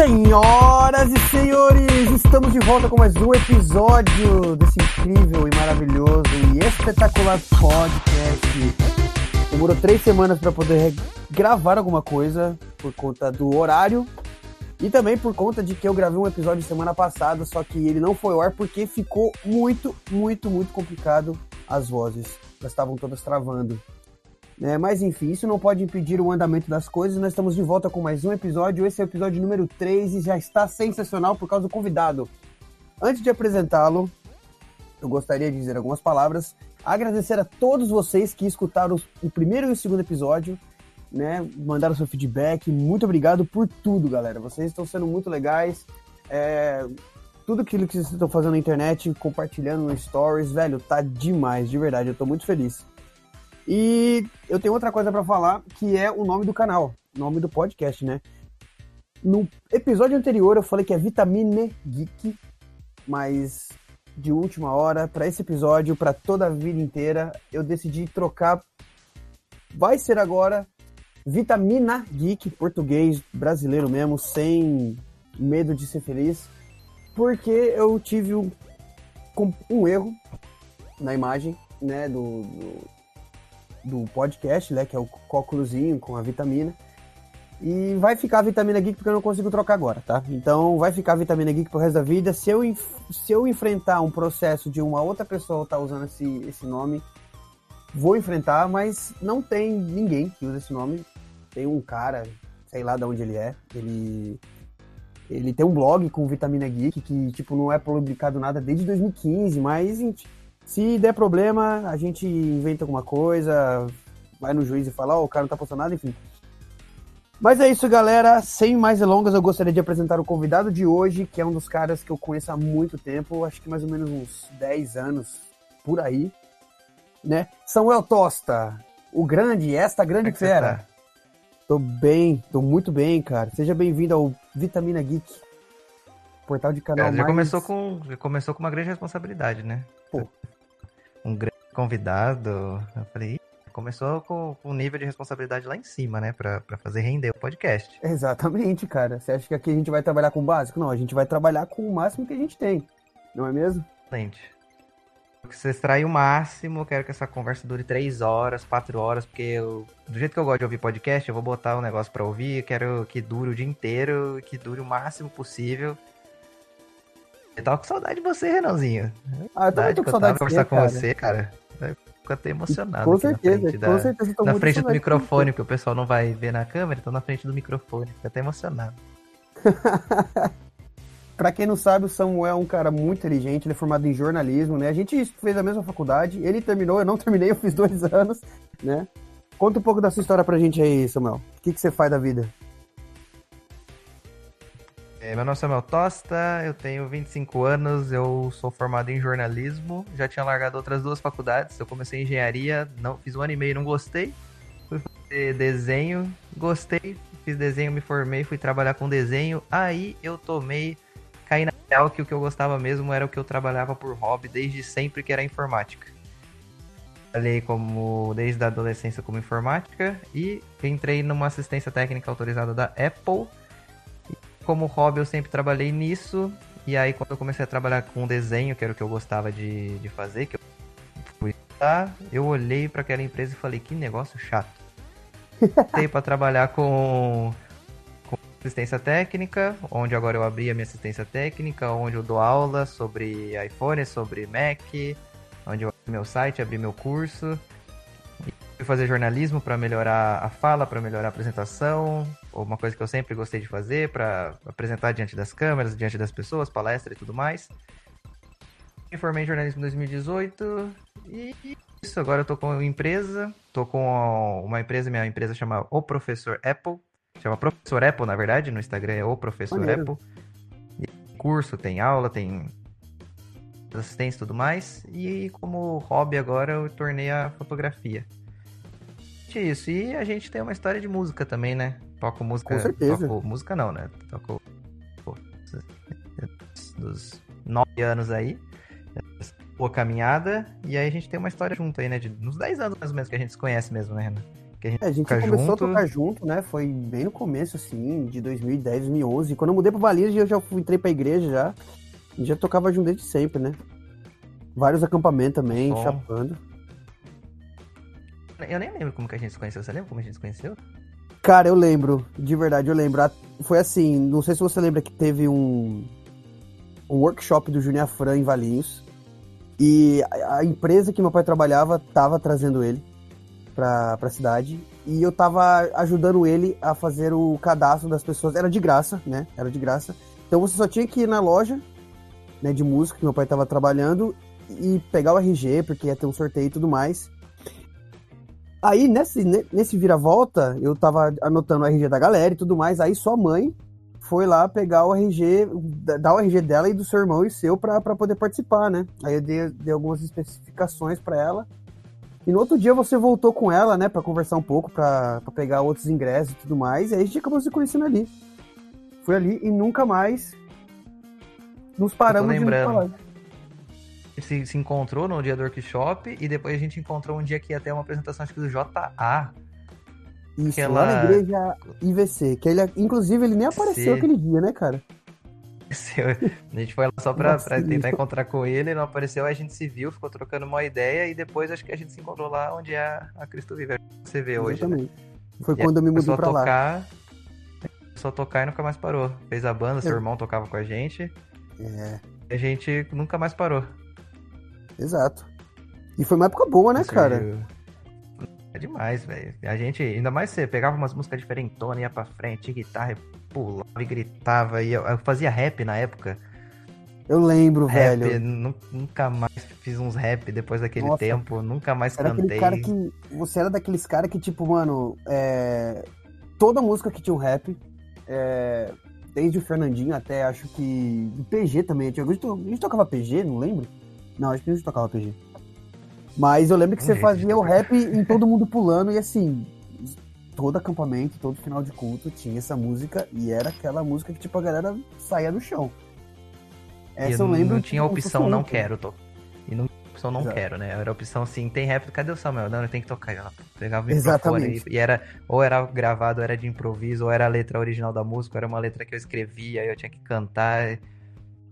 Senhoras e senhores, estamos de volta com mais um episódio desse incrível e maravilhoso e espetacular podcast. Demorou três semanas para poder gravar alguma coisa por conta do horário e também por conta de que eu gravei um episódio semana passada, só que ele não foi ao ar porque ficou muito, muito, muito complicado as vozes. Elas estavam todas travando. É, mas enfim, isso não pode impedir o andamento das coisas. Nós estamos de volta com mais um episódio. Esse é o episódio número 3 e já está sensacional por causa do convidado. Antes de apresentá-lo, eu gostaria de dizer algumas palavras. Agradecer a todos vocês que escutaram o primeiro e o segundo episódio, né? Mandaram seu feedback. Muito obrigado por tudo, galera. Vocês estão sendo muito legais. É, tudo aquilo que vocês estão fazendo na internet, compartilhando no stories, velho, tá demais, de verdade. Eu tô muito feliz. E eu tenho outra coisa para falar, que é o nome do canal, nome do podcast, né? No episódio anterior eu falei que é Vitamine Geek, mas de última hora, para esse episódio, para toda a vida inteira, eu decidi trocar. Vai ser agora Vitamina Geek, português brasileiro mesmo, sem medo de ser feliz, porque eu tive um, um erro na imagem, né, do, do do podcast, né? Que é o cóculozinho com a vitamina. E vai ficar a Vitamina Geek porque eu não consigo trocar agora, tá? Então vai ficar a Vitamina Geek pro resto da vida. Se eu, se eu enfrentar um processo de uma outra pessoa estar tá usando esse, esse nome, vou enfrentar, mas não tem ninguém que usa esse nome. Tem um cara, sei lá de onde ele é. Ele, ele tem um blog com Vitamina Geek que, tipo, não é publicado nada desde 2015, mas se der problema, a gente inventa alguma coisa, vai no juiz e fala, ó, oh, o cara não tá postando nada, enfim. Mas é isso, galera. Sem mais delongas, eu gostaria de apresentar o convidado de hoje, que é um dos caras que eu conheço há muito tempo, acho que mais ou menos uns 10 anos por aí, né? Samuel Tosta, o grande, esta grande é fera. Tá? Tô bem, tô muito bem, cara. Seja bem-vindo ao Vitamina Geek, portal de canal é, já mais... começou com já começou com uma grande responsabilidade, né? Pô, um grande convidado. Eu falei, começou com, com um nível de responsabilidade lá em cima, né? Pra, pra fazer render o podcast. Exatamente, cara. Você acha que aqui a gente vai trabalhar com o básico? Não, a gente vai trabalhar com o máximo que a gente tem. Não é mesmo? Excelente. Que você extrai o máximo, quero que essa conversa dure três horas, quatro horas, porque eu, do jeito que eu gosto de ouvir podcast, eu vou botar um negócio para ouvir, quero que dure o dia inteiro, que dure o máximo possível. Eu tava com saudade de você, Renanzinho. Ah, eu tava com saudade de conversar com você, cara. Eu fico até emocionado. Com certeza, da, com certeza. Na frente do microfone, porque o pessoal não vai ver na câmera, então na frente do microfone. Fico até emocionado. pra quem não sabe, o Samuel é um cara muito inteligente, ele é formado em jornalismo, né? A gente fez a mesma faculdade, ele terminou, eu não terminei, eu fiz dois anos, né? Conta um pouco da sua história pra gente aí, Samuel. O que, que você faz da vida? É, meu nome é Samuel Tosta, eu tenho 25 anos, eu sou formado em jornalismo, já tinha largado outras duas faculdades, eu comecei engenharia, não fiz um ano e meio, não gostei, fui fazer desenho, gostei, fiz desenho, me formei, fui trabalhar com desenho, aí eu tomei, caí na real que o que eu gostava mesmo era o que eu trabalhava por hobby desde sempre, que era informática. Trabalhei como desde a adolescência como informática e entrei numa assistência técnica autorizada da Apple como hobby eu sempre trabalhei nisso. E aí quando eu comecei a trabalhar com desenho, que era o que eu gostava de, de fazer, que eu fui lá, eu olhei para aquela empresa e falei, que negócio chato. Dei para trabalhar com, com assistência técnica, onde agora eu abri a minha assistência técnica, onde eu dou aula sobre iPhone, sobre Mac, onde eu abri meu site, abri meu curso. Fui fazer jornalismo para melhorar a fala, para melhorar a apresentação, uma coisa que eu sempre gostei de fazer, para apresentar diante das câmeras, diante das pessoas, palestra e tudo mais. Me formei em jornalismo em 2018 e isso, agora eu tô com uma empresa, tô com uma empresa, minha empresa chama O Professor Apple, chama Professor Apple, na verdade, no Instagram é O Professor Maneiro. Apple. E curso, tem aula, tem assistência e tudo mais. E como hobby agora eu tornei a fotografia isso. E a gente tem uma história de música também, né? Toco música. Com certeza. Toco música não, né? Toco. Pô, dos nove anos aí. Boa caminhada. E aí a gente tem uma história junto aí, né? De uns 10 anos mais ou menos que a gente se conhece mesmo, né, Renan? Que a gente, É, a gente começou junto. a tocar junto, né? Foi bem no começo, assim, de 2010, 2011. Quando eu mudei pro Baliza, eu já entrei pra igreja já. Gente já tocava junto desde sempre, né? Vários acampamentos também, Bom. chapando. Eu nem lembro como que a gente se conheceu. Você lembra como a gente se conheceu? Cara, eu lembro. De verdade, eu lembro. Foi assim, não sei se você lembra que teve um, um workshop do Junior Fran em Valinhos. E a empresa que meu pai trabalhava tava trazendo ele pra, pra cidade. E eu tava ajudando ele a fazer o cadastro das pessoas. Era de graça, né? Era de graça. Então você só tinha que ir na loja né, de música que meu pai tava trabalhando e pegar o RG, porque ia ter um sorteio e tudo mais. Aí, nesse, nesse vira-volta, eu tava anotando o RG da galera e tudo mais. Aí sua mãe foi lá pegar o RG, dar o RG dela e do seu irmão e seu pra, pra poder participar, né? Aí eu dei, dei algumas especificações para ela. E no outro dia você voltou com ela, né, para conversar um pouco, para pegar outros ingressos e tudo mais. E aí a gente acabou se conhecendo ali. Foi ali e nunca mais nos paramos de falar se, se encontrou no dia do workshop e depois a gente encontrou um dia que ia ter uma apresentação, acho que do JA. Isso, ela... lá na igreja IVC. Que ele, inclusive, ele nem apareceu aquele dia, né, cara? A gente foi lá só pra, pra, tentar encontrar com ele, não apareceu, a gente se viu, ficou trocando uma ideia e depois acho que a gente se encontrou lá onde é a Cristo Vive, você vê hoje. Né? Foi e quando eu me mudei pra tocar, lá. Só tocar e nunca mais parou. Fez a banda, seu irmão tocava com a gente. É. A gente nunca mais parou. Exato. E foi uma época boa, né, cara? É demais, velho. A gente, ainda mais você pegava umas músicas diferentonas, ia pra frente, guitarra, pulava e gritava. E eu, eu fazia rap na época. Eu lembro, rap, velho. Nunca mais fiz uns rap depois daquele Nossa, tempo. Nunca mais era cantei. Cara que, você era daqueles caras que, tipo, mano, é, toda música que tinha um rap, é, desde o Fernandinho até acho que. O PG também. A gente tocava PG, não lembro? Não, acho que gente tocava PG. Mas eu lembro que você fazia o rap em todo mundo pulando e assim, todo acampamento, todo final de culto tinha essa música e era aquela música que tipo a galera saía do chão. Essa eu, eu lembro. Não tinha opção não quero, tô. E não opção não Exato. quero, né? Era opção assim, tem rap, cadê o Samuel? Não, tem que tocar. Ela pegava o Exatamente. E, e era ou era gravado, ou era de improviso, ou era a letra original da música, ou era uma letra que eu escrevia, eu tinha que cantar.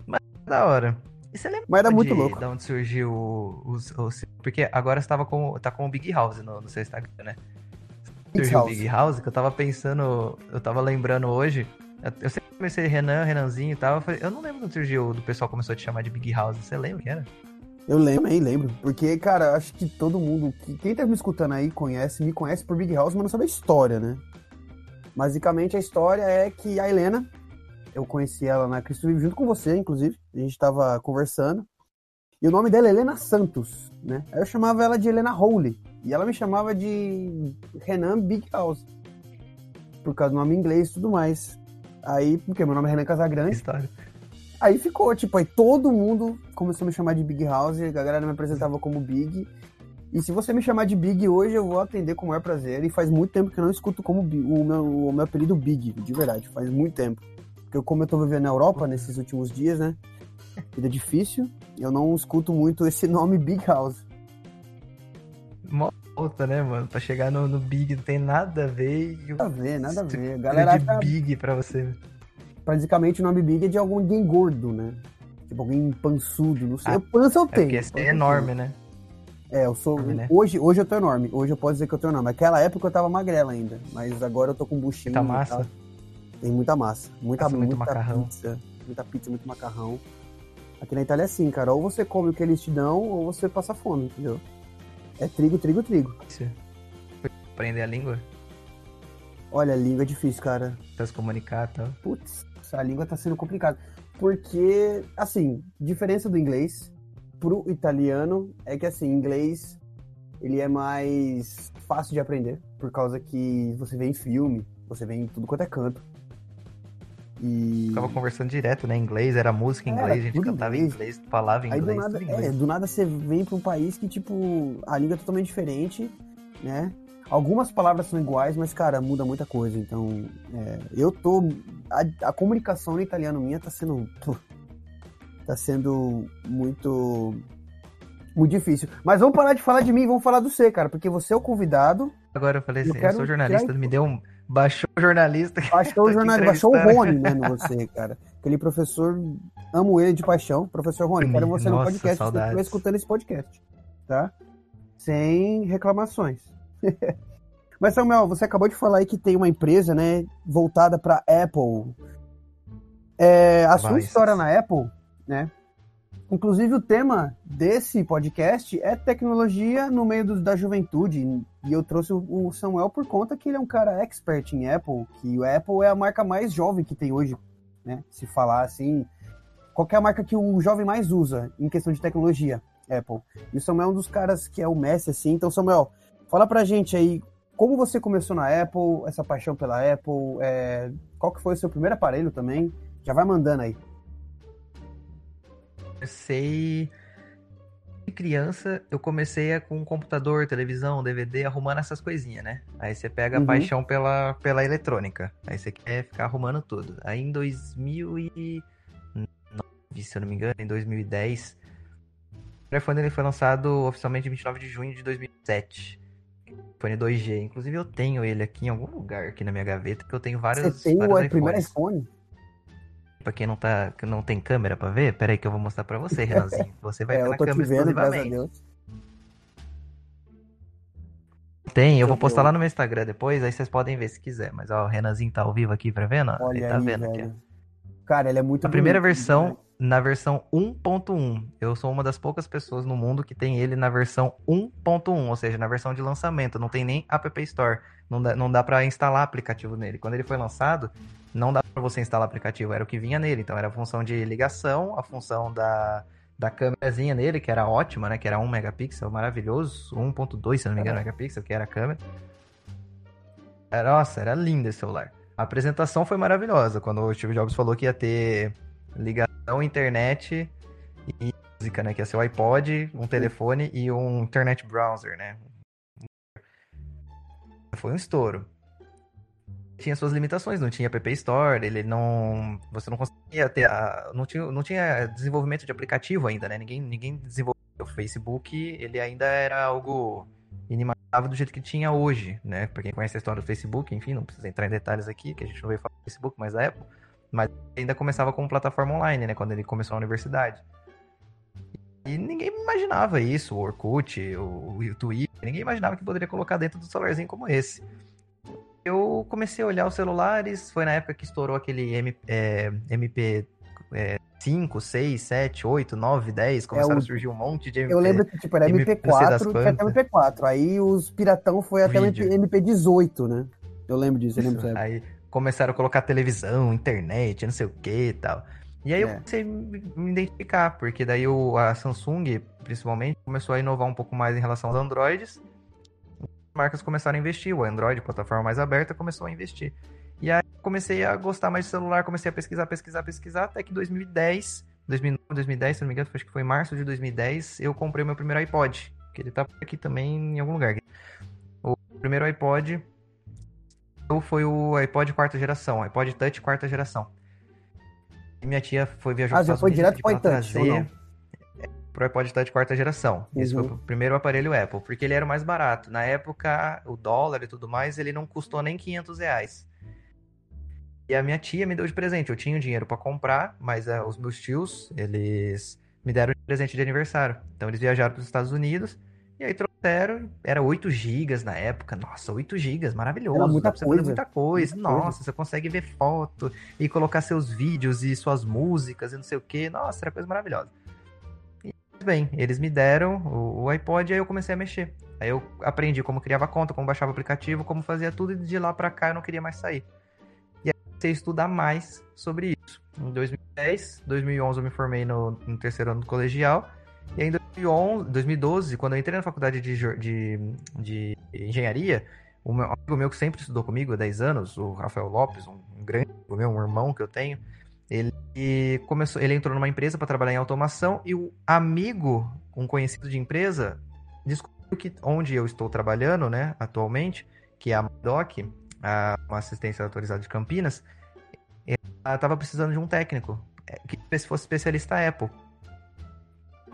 Mas da hora. E você lembra Mas era de, muito louco. de onde surgiu os, Porque agora você tava com, tá com o Big House no, no seu Instagram, né? Surgiu o Big House, que eu tava pensando, eu tava lembrando hoje. Eu sempre comecei Renan, Renanzinho e tal. Eu, falei, eu não lembro quando surgiu, do pessoal começou a te chamar de Big House. Você lembra que era? Eu lembro, aí lembro. Porque, cara, acho que todo mundo. Quem tá me escutando aí conhece, me conhece por Big House, mas não sabe a história, né? Basicamente a história é que a Helena, eu conheci ela na Cristo Vive junto com você, inclusive. A gente estava conversando. E o nome dela é Helena Santos, né? Aí eu chamava ela de Helena Holy. E ela me chamava de Renan Big House. Por causa do nome inglês e tudo mais. Aí, porque meu nome é Renan Casagrande. História. Aí ficou, tipo, aí todo mundo começou a me chamar de Big House, a galera me apresentava como Big. E se você me chamar de Big hoje, eu vou atender com o maior prazer. E faz muito tempo que eu não escuto como o meu, o meu apelido Big, de verdade, faz muito tempo. Porque como eu tô vivendo na Europa nesses últimos dias, né? Vida difícil, eu não escuto muito esse nome Big House. Mó volta, né, mano? Pra chegar no, no Big não tem nada a ver. Nada a ver, nada a ver. A galera de Big pra você. Praticamente o nome Big é de alguém gordo, né? Tipo, alguém pançudo, não sei. Ah, pança eu tenho. É porque esse é enorme, né? É, eu sou. Né? hoje, hoje eu tô enorme. Hoje eu posso dizer que eu tô enorme. Naquela época eu tava magrela ainda. Mas agora eu tô com buchinho. Tá massa. Tem muita massa. Muita, muita macarrão. pizza. Muita pizza, muito macarrão. Aqui na Itália é assim, cara. Ou você come o que eles te dão, ou você passa fome, entendeu? É trigo, trigo, trigo. Aprender a língua? Olha, a língua é difícil, cara. Pra se comunicar e tá? tal. Putz, a língua tá sendo complicada. Porque, assim, diferença do inglês pro italiano é que, assim, inglês ele é mais fácil de aprender, por causa que você vê em filme, você vê em tudo quanto é canto. E... Ficava conversando direto, né? Inglês, era música em inglês, a gente cantava em inglês, falava em inglês. Do nada, inglês. É, do nada você vem pra um país que, tipo, a língua é totalmente diferente, né? Algumas palavras são iguais, mas, cara, muda muita coisa. Então, é, eu tô. A, a, comunicação no italiano minha tá sendo. Tá sendo muito. Muito difícil. Mas vamos parar de falar de mim, vamos falar do você, cara, porque você é o convidado Agora eu falei assim, eu, eu sou jornalista, me deu um. Baixou o jornalista. Baixou o jornalista, baixou o Rony, né, no você, cara. Aquele professor, amo ele de paixão, professor Rony. Quero você Nossa, no podcast, saudades. se estiver escutando esse podcast, tá? Sem reclamações. Mas, Samuel, você acabou de falar aí que tem uma empresa, né, voltada para Apple. É, a sua história na Apple, né? Inclusive, o tema desse podcast é tecnologia no meio do, da juventude. E eu trouxe o Samuel por conta que ele é um cara expert em Apple, que o Apple é a marca mais jovem que tem hoje, né? Se falar assim, qualquer marca que o jovem mais usa em questão de tecnologia, Apple. E o Samuel é um dos caras que é o Messi, assim. Então, Samuel, fala pra gente aí como você começou na Apple, essa paixão pela Apple, é, qual que foi o seu primeiro aparelho também? Já vai mandando aí. Comecei criança, eu comecei com computador, televisão, DVD, arrumando essas coisinhas, né? Aí você pega a uhum. paixão pela, pela eletrônica. Aí você quer ficar arrumando tudo. Aí em 2009, se eu não me engano, em 2010, o telefone ele foi lançado oficialmente em 29 de junho de 2007 iPhone 2G. Inclusive eu tenho ele aqui em algum lugar aqui na minha gaveta, que eu tenho vários. Você tem o primeiro iPhone? Pra quem não, tá, que não tem câmera pra ver, pera aí que eu vou mostrar pra você, Renanzinho. Você vai é, ver na câmera vendo, exclusivamente. Tem, eu vou postar lá no meu Instagram depois, aí vocês podem ver se quiser. Mas ó, o Renanzinho tá ao vivo aqui pra ver, não? Olha ele tá aí, vendo velho. aqui. Cara, ele é muito A primeira versão, né? Na versão 1.1. Eu sou uma das poucas pessoas no mundo que tem ele na versão 1.1, ou seja, na versão de lançamento. Não tem nem App Store. Não dá, não dá para instalar aplicativo nele. Quando ele foi lançado, não dá para você instalar aplicativo. Era o que vinha nele. Então era a função de ligação, a função da, da câmerazinha nele, que era ótima, né? Que era 1 megapixel, maravilhoso. 1.2, se não me engano, megapixel, que era a câmera. Era, nossa, era lindo esse celular. A apresentação foi maravilhosa. Quando o Steve Jobs falou que ia ter ligação, internet e música, né? Que ia ser o iPod, um telefone e um internet browser, né? Foi um estouro. Tinha suas limitações, não tinha App Store, ele não. Você não conseguia ter. A, não, tinha, não tinha desenvolvimento de aplicativo ainda, né? Ninguém, ninguém desenvolveu. O Facebook, ele ainda era algo inimaginável do jeito que tinha hoje, né? Pra quem conhece a história do Facebook, enfim, não precisa entrar em detalhes aqui, que a gente não veio falar do Facebook, mas a Apple. Mas ainda começava como plataforma online, né? Quando ele começou a universidade. E ninguém imaginava isso, o Orkut, o, o Twitter, ninguém imaginava que poderia colocar dentro do celularzinho como esse. Eu comecei a olhar os celulares, foi na época que estourou aquele M, é, MP é, 5, 6, 7, 8, 9, 10, começaram é, o... a surgir um monte de MP. Eu lembro que tipo, era MP4, tinha até MP4. Aí os piratão foi até Vídeo. MP18, né? Eu lembro disso, eu lembro disso. Aí começaram a colocar televisão, internet, não sei o que e tal. E aí é. eu comecei a me identificar, porque daí o, a Samsung, principalmente, começou a inovar um pouco mais em relação aos Androids. As marcas começaram a investir, o Android, plataforma mais aberta, começou a investir. E aí comecei a gostar mais de celular, comecei a pesquisar, pesquisar, pesquisar, até que em 2010, 2009, 2010, se não me engano, acho que foi em março de 2010, eu comprei o meu primeiro iPod, que ele tá aqui também em algum lugar. O primeiro iPod foi o iPod quarta geração, iPod Touch quarta geração. E minha tia foi viajar ah, já foi direto para o Touch, trazer pro iPod Touch quarta geração. Uhum. Esse foi o primeiro aparelho Apple, porque ele era o mais barato. Na época, o dólar e tudo mais, ele não custou nem 500 reais. E a minha tia me deu de presente. Eu tinha o dinheiro para comprar, mas uh, os meus tios, eles me deram de presente de aniversário. Então eles viajaram para os Estados Unidos e aí trouxeram, era 8 GB na época. Nossa, 8 GB, maravilhoso. Era muita coisa. muita coisa. Muita Nossa, coisa. você consegue ver foto e colocar seus vídeos e suas músicas e não sei o que. Nossa, era coisa maravilhosa. E bem, eles me deram o, o iPod e aí eu comecei a mexer. Aí eu aprendi como criava conta, como baixava o aplicativo, como fazia tudo e de lá para cá eu não queria mais sair. E aí eu comecei a estudar mais sobre isso. Em 2010, 2011 eu me formei no, no terceiro ano do colegial. E aí, em 2011, 2012, quando eu entrei na faculdade de, de, de engenharia, um amigo meu que sempre estudou comigo há 10 anos, o Rafael Lopes, um, grande amigo meu, um irmão que eu tenho, ele começou, ele entrou numa empresa para trabalhar em automação e o amigo, um conhecido de empresa, descobriu que onde eu estou trabalhando, né, atualmente, que é a Doc, a, uma assistência autorizada de Campinas, ela estava precisando de um técnico é, que fosse especialista Apple.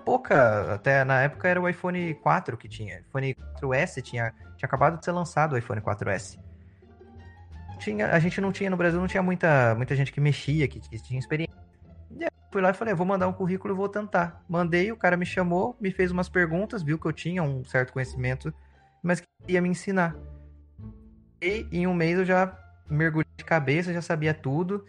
Pouca, até na época era o iPhone 4 que tinha. iPhone 4S tinha, tinha acabado de ser lançado o iPhone 4S. Tinha, a gente não tinha, no Brasil não tinha muita, muita gente que mexia, que, que tinha experiência. E aí, fui lá e falei, vou mandar um currículo e vou tentar. Mandei, o cara me chamou, me fez umas perguntas, viu que eu tinha um certo conhecimento, mas queria me ensinar. E em um mês eu já mergulhei de cabeça, já sabia tudo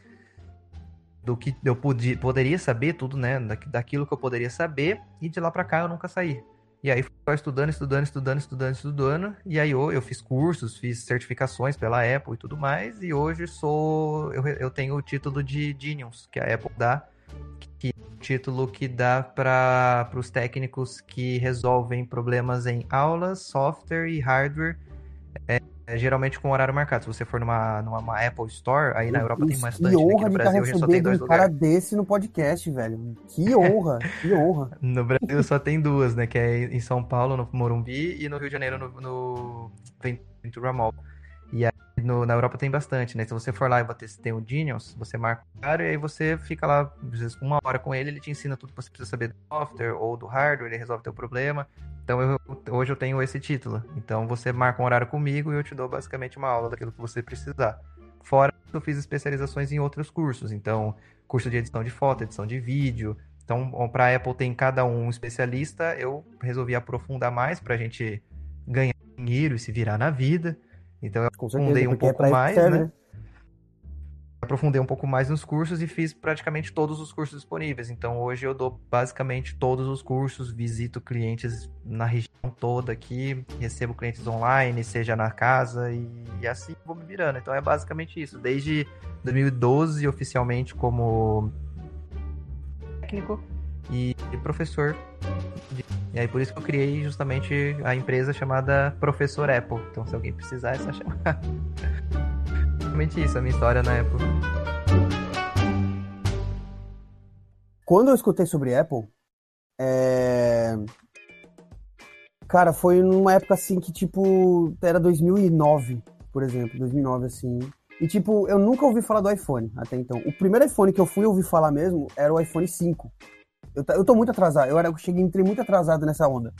do que eu podia, poderia saber, tudo, né? daquilo que eu poderia saber, e de lá para cá eu nunca saí. E aí fui estudando, estudando, estudando, estudando, estudando. E aí eu, eu fiz cursos, fiz certificações pela Apple e tudo mais. E hoje sou. Eu, eu tenho o título de Genius, que a Apple dá. Que é o título que dá para os técnicos que resolvem problemas em aulas, software e hardware. É, é, geralmente com horário marcado. Se você for numa, numa Apple Store, aí na Europa tem bastante. Que honra né? de Brasil, estar recebendo um cara desse no podcast, velho. Que honra, que honra. No Brasil só tem duas, né? Que é em São Paulo, no Morumbi, e no Rio de Janeiro, no, no Ventura Mall. No, na Europa tem bastante, né? Se você for lá e você tem o Genius, você marca o cara e aí você fica lá, às vezes, uma hora com ele, ele te ensina tudo que você precisa saber do software ou do hardware, ele resolve teu problema. Então eu, hoje eu tenho esse título. Então você marca um horário comigo e eu te dou basicamente uma aula daquilo que você precisar. Fora eu fiz especializações em outros cursos. Então, curso de edição de foto, edição de vídeo. Então, para a Apple tem cada um especialista. Eu resolvi aprofundar mais para a gente ganhar dinheiro e se virar na vida. Então eu aprofundei um é pouco é mais, né? né? aprofundei um pouco mais nos cursos e fiz praticamente todos os cursos disponíveis. Então hoje eu dou basicamente todos os cursos, visito clientes na região toda aqui, recebo clientes online, seja na casa e, e assim vou me virando. Então é basicamente isso. Desde 2012 oficialmente como técnico e professor. E aí por isso que eu criei justamente a empresa chamada Professor Apple. Então se alguém precisar é só chamar. basicamente isso, a minha história na Apple. Quando eu escutei sobre Apple, é... cara, foi numa época assim que, tipo, era 2009, por exemplo, 2009, assim. E, tipo, eu nunca ouvi falar do iPhone até então. O primeiro iPhone que eu fui ouvir falar mesmo era o iPhone 5. Eu, eu tô muito atrasado, eu, era, eu cheguei, entrei muito atrasado nessa onda.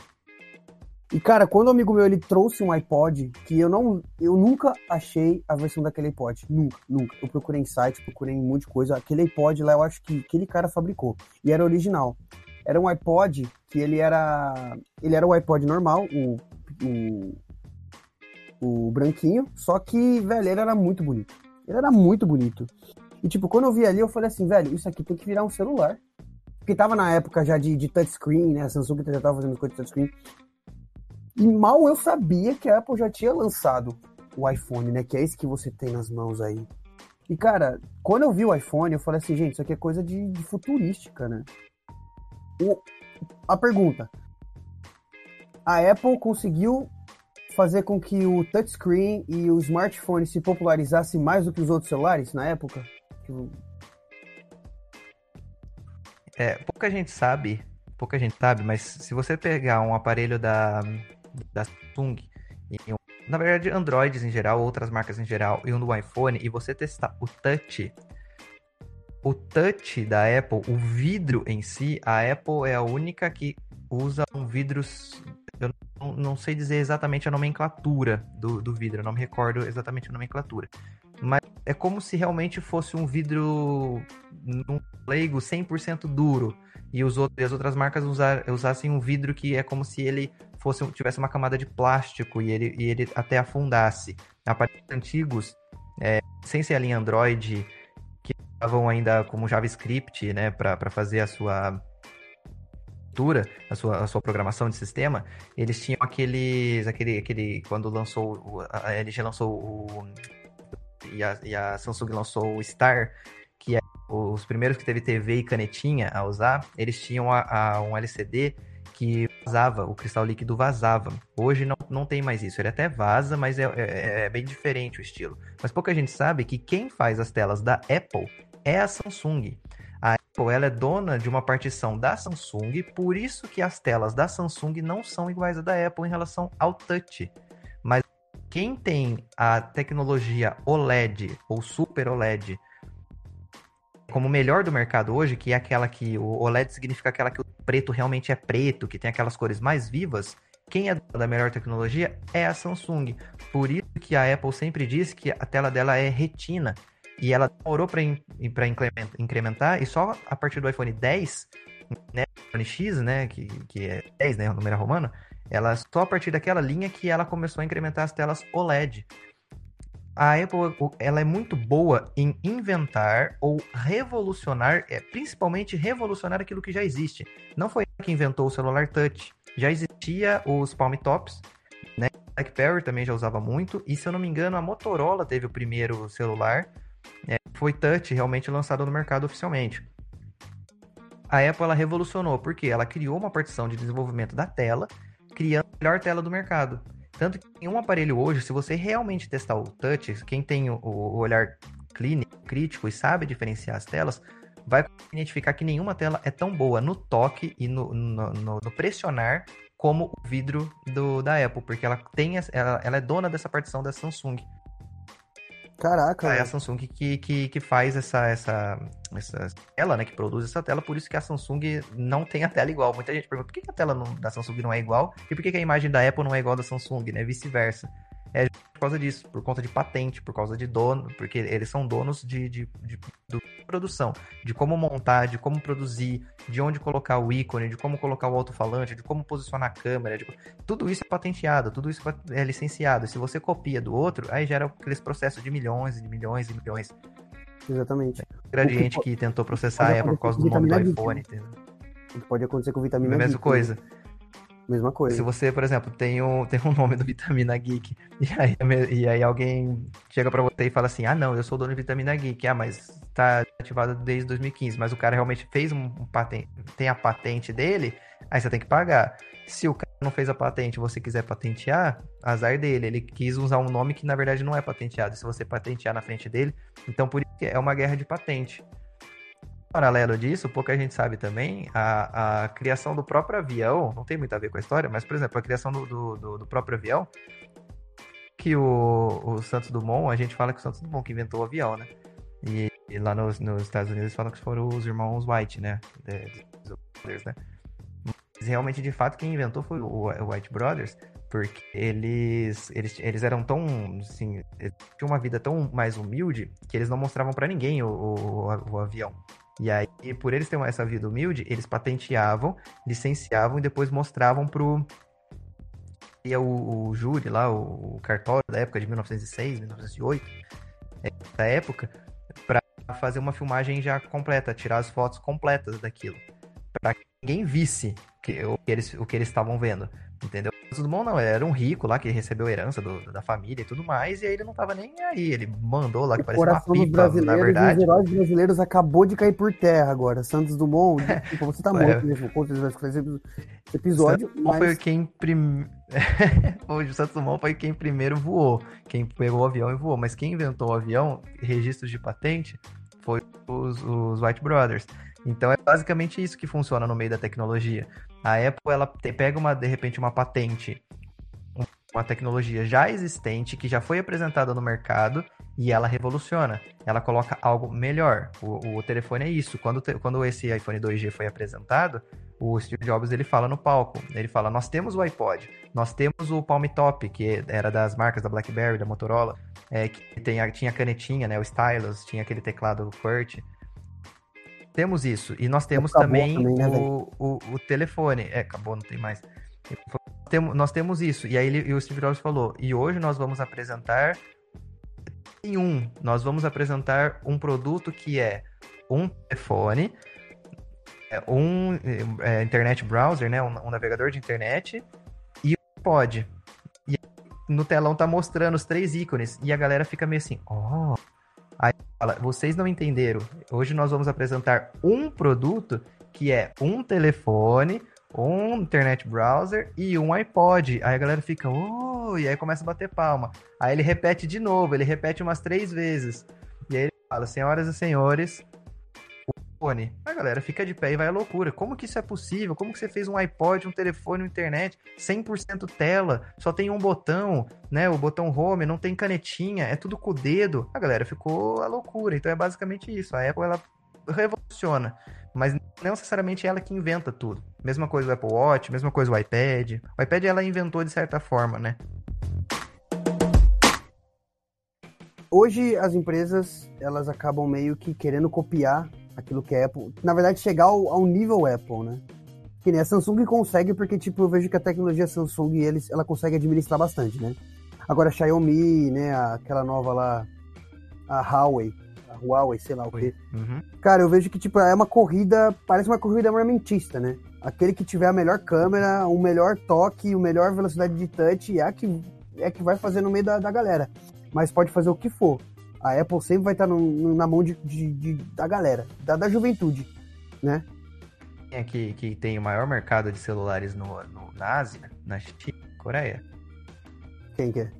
E, cara, quando um amigo meu ele trouxe um iPod, que eu não. Eu nunca achei a versão daquele iPod. Nunca, nunca. Eu procurei em sites, procurei em um monte de coisa. Aquele iPod lá eu acho que aquele cara fabricou. E era original. Era um iPod que ele era. Ele era o iPod normal, o. o, o branquinho. Só que, velho, ele era muito bonito. Ele era muito bonito. E, tipo, quando eu vi ali, eu falei assim, velho, isso aqui tem que virar um celular. Porque tava na época já de, de touchscreen, né? A Samsung já tava fazendo coisa de touchscreen. E mal eu sabia que a Apple já tinha lançado o iPhone, né? Que é esse que você tem nas mãos aí. E, cara, quando eu vi o iPhone, eu falei assim, gente, isso aqui é coisa de, de futurística, né? O, a pergunta. A Apple conseguiu fazer com que o touchscreen e o smartphone se popularizassem mais do que os outros celulares na época? É, pouca gente sabe, pouca gente sabe, mas se você pegar um aparelho da, da Samsung, um, na verdade Androids em geral, outras marcas em geral, e um do iPhone, e você testar o Touch, o Touch da Apple, o vidro em si, a Apple é a única que usa um vidro. Eu não, não sei dizer exatamente a nomenclatura do, do vidro, eu não me recordo exatamente a nomenclatura. Mas é como se realmente fosse um vidro num leigo 100% duro e, os outros, e as outras marcas usar, usassem um vidro que é como se ele fosse tivesse uma camada de plástico e ele, e ele até afundasse. Aparelhos antigos, é, sem ser a linha Android, que estavam ainda como JavaScript, né, para fazer a sua a sua, a sua programação de sistema, eles tinham aqueles, aquele, aquele, quando lançou, a LG lançou o, e a, e a Samsung lançou o Star, que é os primeiros que teve TV e canetinha a usar, eles tinham a, a um LCD que vazava, o cristal líquido vazava. Hoje não, não tem mais isso. Ele até vaza, mas é, é, é, bem diferente o estilo. Mas pouca gente sabe que quem faz as telas da Apple é a Samsung. A Apple ela é dona de uma partição da Samsung, por isso que as telas da Samsung não são iguais à da Apple em relação ao touch. Mas quem tem a tecnologia OLED ou Super OLED como melhor do mercado hoje, que é aquela que o OLED significa aquela que o preto realmente é preto, que tem aquelas cores mais vivas, quem é da melhor tecnologia é a Samsung. Por isso que a Apple sempre diz que a tela dela é retina. E ela demorou para incrementar, e só a partir do iPhone 10, né, iPhone X, né, que, que é 10, né, o número romano, ela só a partir daquela linha que ela começou a incrementar as telas OLED. A Apple ela é muito boa em inventar ou revolucionar, é, principalmente revolucionar aquilo que já existe. Não foi ela que inventou o celular touch já existia os Palm Tops, né? BlackBerry também já usava muito, e se eu não me engano, a Motorola teve o primeiro celular, é, foi touch realmente lançado no mercado oficialmente. A Apple ela revolucionou, porque ela criou uma partição de desenvolvimento da tela, criando a melhor tela do mercado. Tanto que em um aparelho hoje, se você realmente testar o touch, quem tem o, o olhar clínico, crítico e sabe diferenciar as telas, vai identificar que nenhuma tela é tão boa no toque e no, no, no, no pressionar como o vidro do, da Apple, porque ela tem ela, ela é dona dessa partição da Samsung. Caraca. É a Samsung que, que, que faz essa, essa, essa tela, né? Que produz essa tela, por isso que a Samsung não tem a tela igual. Muita gente pergunta por que a tela não, da Samsung não é igual e por que a imagem da Apple não é igual da Samsung, né? Vice-versa é por causa disso, por conta de patente, por causa de dono, porque eles são donos de, de, de, de, produção, de como montar, de como produzir, de onde colocar o ícone, de como colocar o alto-falante, de como posicionar a câmera, de... tudo isso é patenteado, tudo isso é licenciado. Se você copia do outro, aí gera aqueles processos de milhões e de milhões e milhões. Exatamente. O gradiente que, que tentou processar Apple por causa do nome do iPhone. Entendeu? Pode acontecer com vitamina A mesma coisa. Mesma coisa. Se você, por exemplo, tem um, tem um nome do Vitamina Geek, e aí, e aí alguém chega para você e fala assim: ah, não, eu sou dono de Vitamina Geek. Ah, mas tá ativado desde 2015. Mas o cara realmente fez um, um patente, tem a patente dele, aí você tem que pagar. Se o cara não fez a patente e você quiser patentear, azar dele. Ele quis usar um nome que na verdade não é patenteado. Se você patentear na frente dele, então por isso é uma guerra de patente paralelo disso, pouca gente sabe também, a, a criação do próprio avião, não tem muito a ver com a história, mas, por exemplo, a criação do, do, do próprio avião, que o, o, Santos Dumont, a gente fala que o Santos Dumont que inventou o avião, né? E, e lá nos, nos, Estados Unidos falam que foram os irmãos White, né? Brothers, né? Mas realmente, de fato, quem inventou foi o, o White Brothers, porque eles, eles, eles eram tão, assim, tinham uma vida tão mais humilde que eles não mostravam para ninguém o, o, o avião. E aí, por eles terem essa vida humilde, eles patenteavam, licenciavam e depois mostravam pro e o, o júri lá, o, o, cartório da época de 1906, 1908, é, da época, para fazer uma filmagem já completa, tirar as fotos completas daquilo, para que ninguém visse que, o que eles o que eles estavam vendo, entendeu? Santos Dumont não, era um rico lá que recebeu herança do, da família e tudo mais, e aí ele não tava nem aí. Ele mandou lá que parecia uma pipa, na verdade. Os heróis brasileiros acabou de cair por terra agora. Santos Dumont, tipo, você tá morto mesmo, com esse episódio. Santos mas... foi quem prim... o Santos Dumont foi quem primeiro voou, quem pegou o avião e voou, mas quem inventou o avião, registros de patente, foi os, os White Brothers. Então é basicamente isso que funciona no meio da tecnologia. A Apple ela pega uma de repente uma patente, uma tecnologia já existente que já foi apresentada no mercado e ela revoluciona. Ela coloca algo melhor. O, o telefone é isso. Quando, quando esse iPhone 2G foi apresentado, o Steve Jobs ele fala no palco. Ele fala: nós temos o iPod, nós temos o Palm Top que era das marcas da BlackBerry, da Motorola, é, que tem, tinha canetinha, né, o stylus, tinha aquele teclado QWERTY. Temos isso. E nós temos também, também né, o, o, o, telefone. É, acabou, não tem mais. Nós temos isso. E aí ele, e o Steve Jobs falou: e hoje nós vamos apresentar em um. Nós vamos apresentar um produto que é um telefone, é, um é, internet browser, né? Um, um, navegador de internet e um pod. E no telão tá mostrando os três ícones. E a galera fica meio assim, ó. Oh Aí fala, vocês não entenderam. Hoje nós vamos apresentar um produto que é um telefone, um internet browser e um iPod. Aí a galera fica, oh, e aí começa a bater palma. Aí ele repete de novo, ele repete umas três vezes. E aí ele fala, senhoras e senhores, telefone. A galera fica de pé e vai à loucura. Como que isso é possível? Como que você fez um iPod, um telefone, uma internet, 100% tela, só tem um botão, né? O botão home, não tem canetinha, é tudo com o dedo. A galera ficou à loucura. Então é basicamente isso. A Apple, ela revoluciona, mas não necessariamente ela que inventa tudo. Mesma coisa o Apple Watch, mesma coisa o iPad. O iPad ela inventou de certa forma, né? Hoje as empresas elas acabam meio que querendo copiar aquilo que é Apple. Na verdade, chegar ao, ao nível Apple, né? Que nem a Samsung consegue, porque tipo, eu vejo que a tecnologia Samsung eles, ela consegue administrar bastante, né? Agora a Xiaomi, né? Aquela nova lá, a Huawei, a Huawei, sei lá o quê. Uhum. Cara, eu vejo que tipo, é uma corrida, parece uma corrida armamentista, né? Aquele que tiver a melhor câmera, o melhor toque, o melhor velocidade de touch, é a que, é a que vai fazer no meio da, da galera. Mas pode fazer o que for. A Apple sempre vai estar no, na mão de, de, de, da galera, da, da juventude, né? Quem é que, que tem o maior mercado de celulares no, no, na Ásia, na China, Coreia? Quem que é?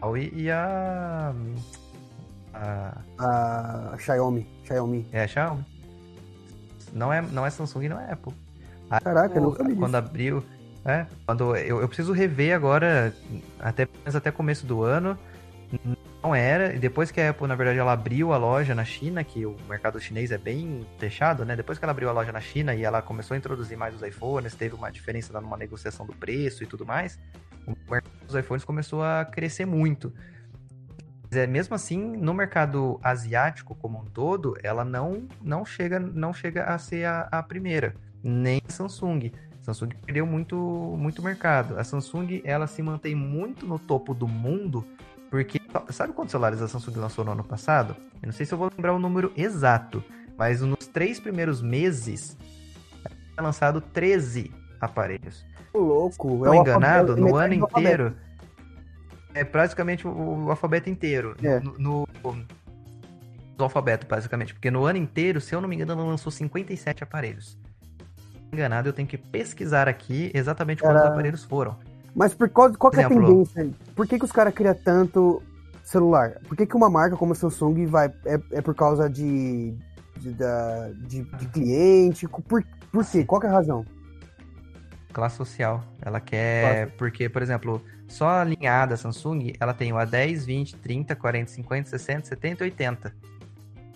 A Huawei e a... a... A Xiaomi. Xiaomi. É a Xiaomi. Não é, não é Samsung e não é Apple. A Caraca, eu não Apple, sabia Quando disso. abriu... É, quando eu, eu preciso rever agora, até, até começo do ano, não era, e depois que a Apple, na verdade, ela abriu a loja na China, que o mercado chinês é bem fechado, né? Depois que ela abriu a loja na China e ela começou a introduzir mais os iPhones, teve uma diferença numa negociação do preço e tudo mais, o mercado dos iPhones começou a crescer muito. Mas é, mesmo assim, no mercado asiático como um todo, ela não, não, chega, não chega a ser a, a primeira, nem a Samsung. Samsung perdeu muito, muito mercado. A Samsung, ela se mantém muito no topo do mundo, porque sabe quantos celulares a Samsung lançou no ano passado? Eu não sei se eu vou lembrar o número exato, mas nos três primeiros meses, ela lançado 13 aparelhos. Ô, louco. Não é o enganado, no metade ano inteiro, é praticamente o, o alfabeto inteiro. É. No, no- no alfabeto, basicamente. Porque no ano inteiro, se eu não me engano, ela lançou 57 aparelhos. Enganado, eu tenho que pesquisar aqui exatamente quantos Era- aparelhos foram. Mas por qual, qual que é a tendência? Por que, que os caras criam tanto celular? Por que, que uma marca como a Samsung vai. É, é por causa de. de, da- de, de cliente? Por, por quê? Qual que é a razão? Classe social. Ela quer. Porque, por exemplo, só a linha A da Samsung, ela tem o A10, 20, 30, 40, 50, 60, 70 e 80.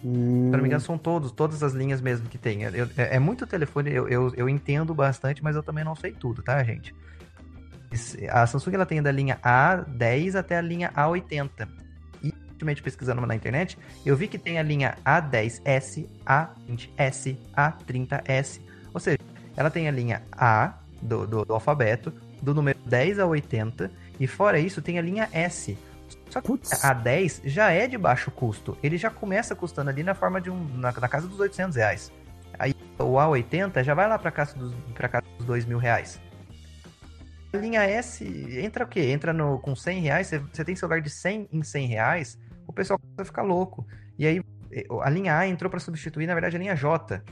Hum, Se não me engano, são todos, todas as linhas mesmo que tem. Eu- é, é muito telefone, eu, eu, eu entendo bastante, mas eu também não sei tudo, tá, gente? A Samsung ela tem da linha A10 até a linha A80. E, ultimamente pesquisando na internet, eu vi que tem a linha A10S, A20S, A30S. Ou seja, ela tem a linha A do, do, do alfabeto, do número 10 a 80, e fora isso tem a linha S. Só que a 10 já é de baixo custo. Ele já começa custando ali na forma de um. na, na casa dos 800 reais. Aí o A80 já vai lá pra casa dos, pra casa dos 2 mil reais. A linha S entra o quê? Entra no, com 100 reais. Você, tem celular de 100 em 100 reais, o pessoal começa a ficar louco. E aí eh, a linha A entrou pra substituir, na verdade, a linha J.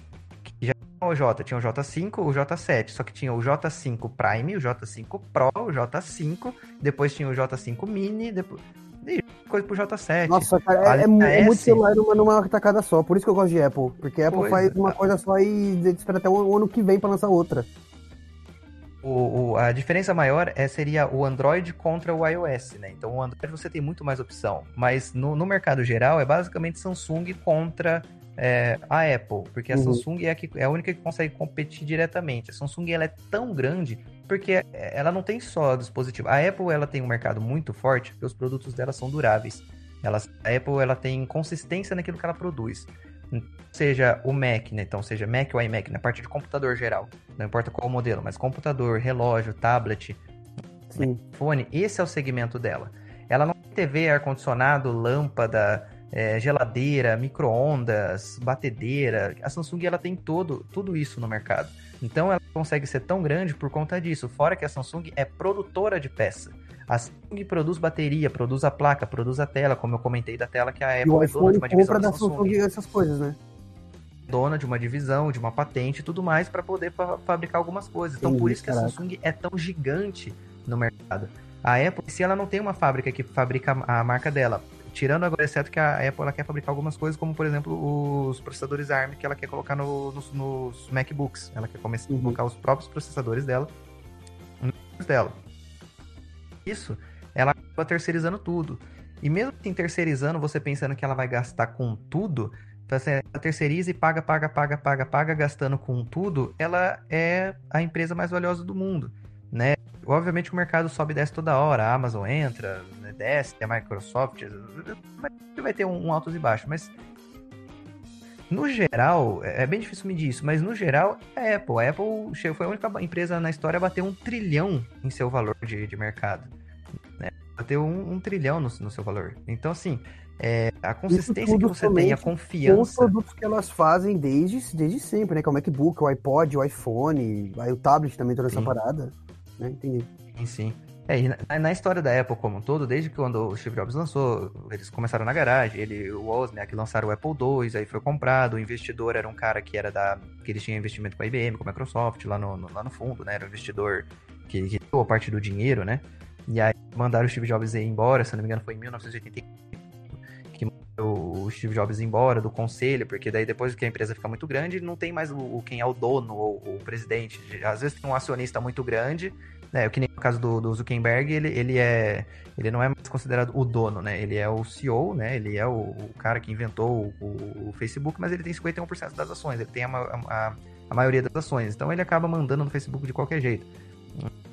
Que já tinha o J, tinha o J5, o J7. Só que tinha o J5 Prime, o J5 Pro, o J5. Depois tinha o J5 Mini. Depois. E coisa pro J7. Nossa, cara, é, é, é muito celular numa, numa tacada só. Por isso que eu gosto de Apple. Porque a Apple Pois, faz uma coisa só e espera até o ano que vem pra lançar outra. O, o- a diferença maior é, seria o Android contra o iOS, né? Então o Android você tem muito mais opção. Mas no, no mercado geral é basicamente Samsung contra é, a Apple. Porque a Uhum. Samsung é a, que, é a única que consegue competir diretamente. A Samsung ela é tão grande porque ela não tem só dispositivo. A Apple ela tem um mercado muito forte porque os produtos dela são duráveis. Ela, a Apple ela tem consistência naquilo que ela produz. Seja o Mac, né? Então, seja Mac ou iMac, na parte de computador geral. Não importa qual modelo, mas computador, relógio, tablet, Sim. fone, esse é o segmento dela. Ela não tem TV, ar-condicionado, lâmpada, é, geladeira, micro-ondas, batedeira. A Samsung ela tem todo, tudo isso no mercado. Então ela consegue ser tão grande por conta disso. Fora que a Samsung é produtora de peça. A Samsung produz bateria, produz a placa, produz a tela, como eu comentei da tela que a E Apple o é dona de uma divisão compra da da Samsung essas coisas, né? dona de uma divisão, de uma patente e tudo mais para poder fa- fabricar algumas coisas. Então, por isso que a caraca. Samsung é tão gigante no mercado. A Apple, se ela não tem uma fábrica que fabrica a marca dela, tirando agora, exceto que a Apple ela quer fabricar algumas coisas, como por exemplo os processadores ARM que ela quer colocar no- nos, nos MacBooks. Ela quer começar a Uhum. colocar os próprios processadores dela nos dela. Isso, ela acaba terceirizando tudo. E mesmo assim, terceirizando, você pensando que ela vai gastar com tudo, assim, ela terceiriza e paga, paga, paga, paga, paga, gastando com tudo, ela é a empresa mais valiosa do mundo, né? Obviamente o mercado sobe e desce toda hora, a Amazon entra, né, desce, a Microsoft, vai ter um, altos e baixos, mas no geral, é, é bem difícil medir isso, mas no geral, a Apple. A Apple foi a única empresa na história a bater um trilhão em seu valor de, de mercado. Né? Bateu um, um trilhão no, no, seu valor. Então, assim, é, a consistência que você tem, a confiança. Com os produtos que elas fazem desde, desde sempre, né? Que é o MacBook, o iPod, o iPhone, aí o tablet também toda essa parada. Né? Entendi. Sim, sim. É, na, na, história da Apple como um todo, desde que quando o Steve Jobs lançou, eles começaram na garagem, ele, o Wozniak lançaram o Apple II, aí foi comprado, o investidor era um cara que era da, que eles tinham investimento com a IBM, com a Microsoft, lá no, no lá no fundo, né, era um investidor que, que deu a parte do dinheiro, né, e aí mandaram o Steve Jobs ir embora, se não me engano foi em 1985, que o Steve Jobs embora do conselho, porque daí depois que a empresa fica muito grande, não tem mais o quem é o dono ou o presidente, às vezes tem um acionista muito grande, né, que nem no caso do, do, Zuckerberg, ele, ele é. Ele não é mais considerado o dono, né? Ele é o CEO, né? Ele é o, o cara que inventou o, o, Facebook, mas ele tem 51% das ações, ele tem a, a, a, maioria das ações. Então ele acaba mandando no Facebook de qualquer jeito.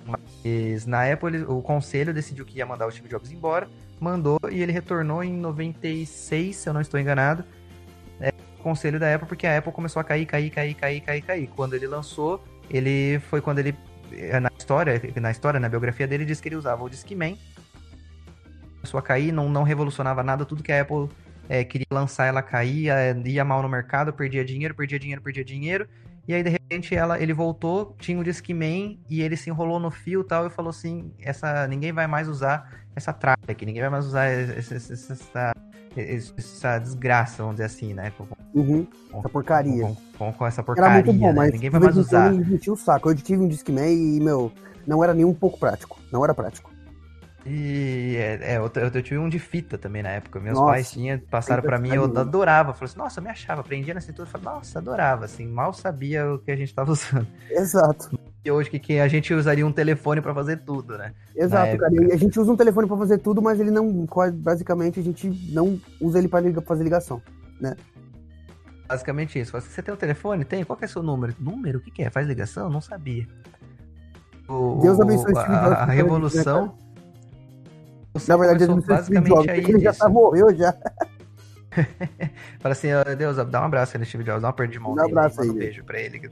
Mas na Apple, o conselho decidiu que ia mandar o Steve Jobs embora, mandou e ele retornou em 96, se eu não estou enganado. É, o conselho da Apple, porque a Apple começou a cair, cair, cair, cair, cair, cair. Quando ele lançou, ele foi quando ele é, na história, na história, na biografia dele, diz que ele usava o Discman. Começou a cair, não, não revolucionava nada, tudo que a Apple é, queria lançar, ela caía, ia mal no mercado, perdia dinheiro, perdia dinheiro, perdia dinheiro. E aí, de repente, ela, ele voltou, tinha o Discman e ele se enrolou no fio e tal, e falou assim: essa, ninguém vai mais usar essa tralha aqui, ninguém vai mais usar essa, essa, essa, essa desgraça, vamos dizer assim, né? Com, uhum, com, essa porcaria. Com, com, com, essa porcaria. Era muito bom, né? mas ninguém vai mais usar. Eu o saco. Eu tive um Discman e, meu, não era nem um pouco prático. Não era prático. E é, é eu, eu, tive um de fita também na época. Meus nossa, pais tinham, passaram para mim, eu adorava. Falei assim, nossa, eu me achava, prendia na cintura, falei, nossa, adorava, assim, mal sabia o que a gente tava usando. Exato. E hoje que, que a gente usaria um telefone para fazer tudo, né? Exato, cara. E a gente usa um telefone para fazer tudo, mas ele não, basicamente, a gente não usa ele para fazer ligação, né? Basicamente isso. Você tem um telefone? Tem? Qual que é seu número? Número? O que, que é? Faz ligação? Não sabia. O, Deus abençoe o, a, a revolução. Na verdade, ele basicamente Jobs, aí ele já tá morreu já. Fala assim, Deus, dá um abraço aí no Steve Jobs, dá uma perda de mão dá um abraço aí. um beijo pra ele.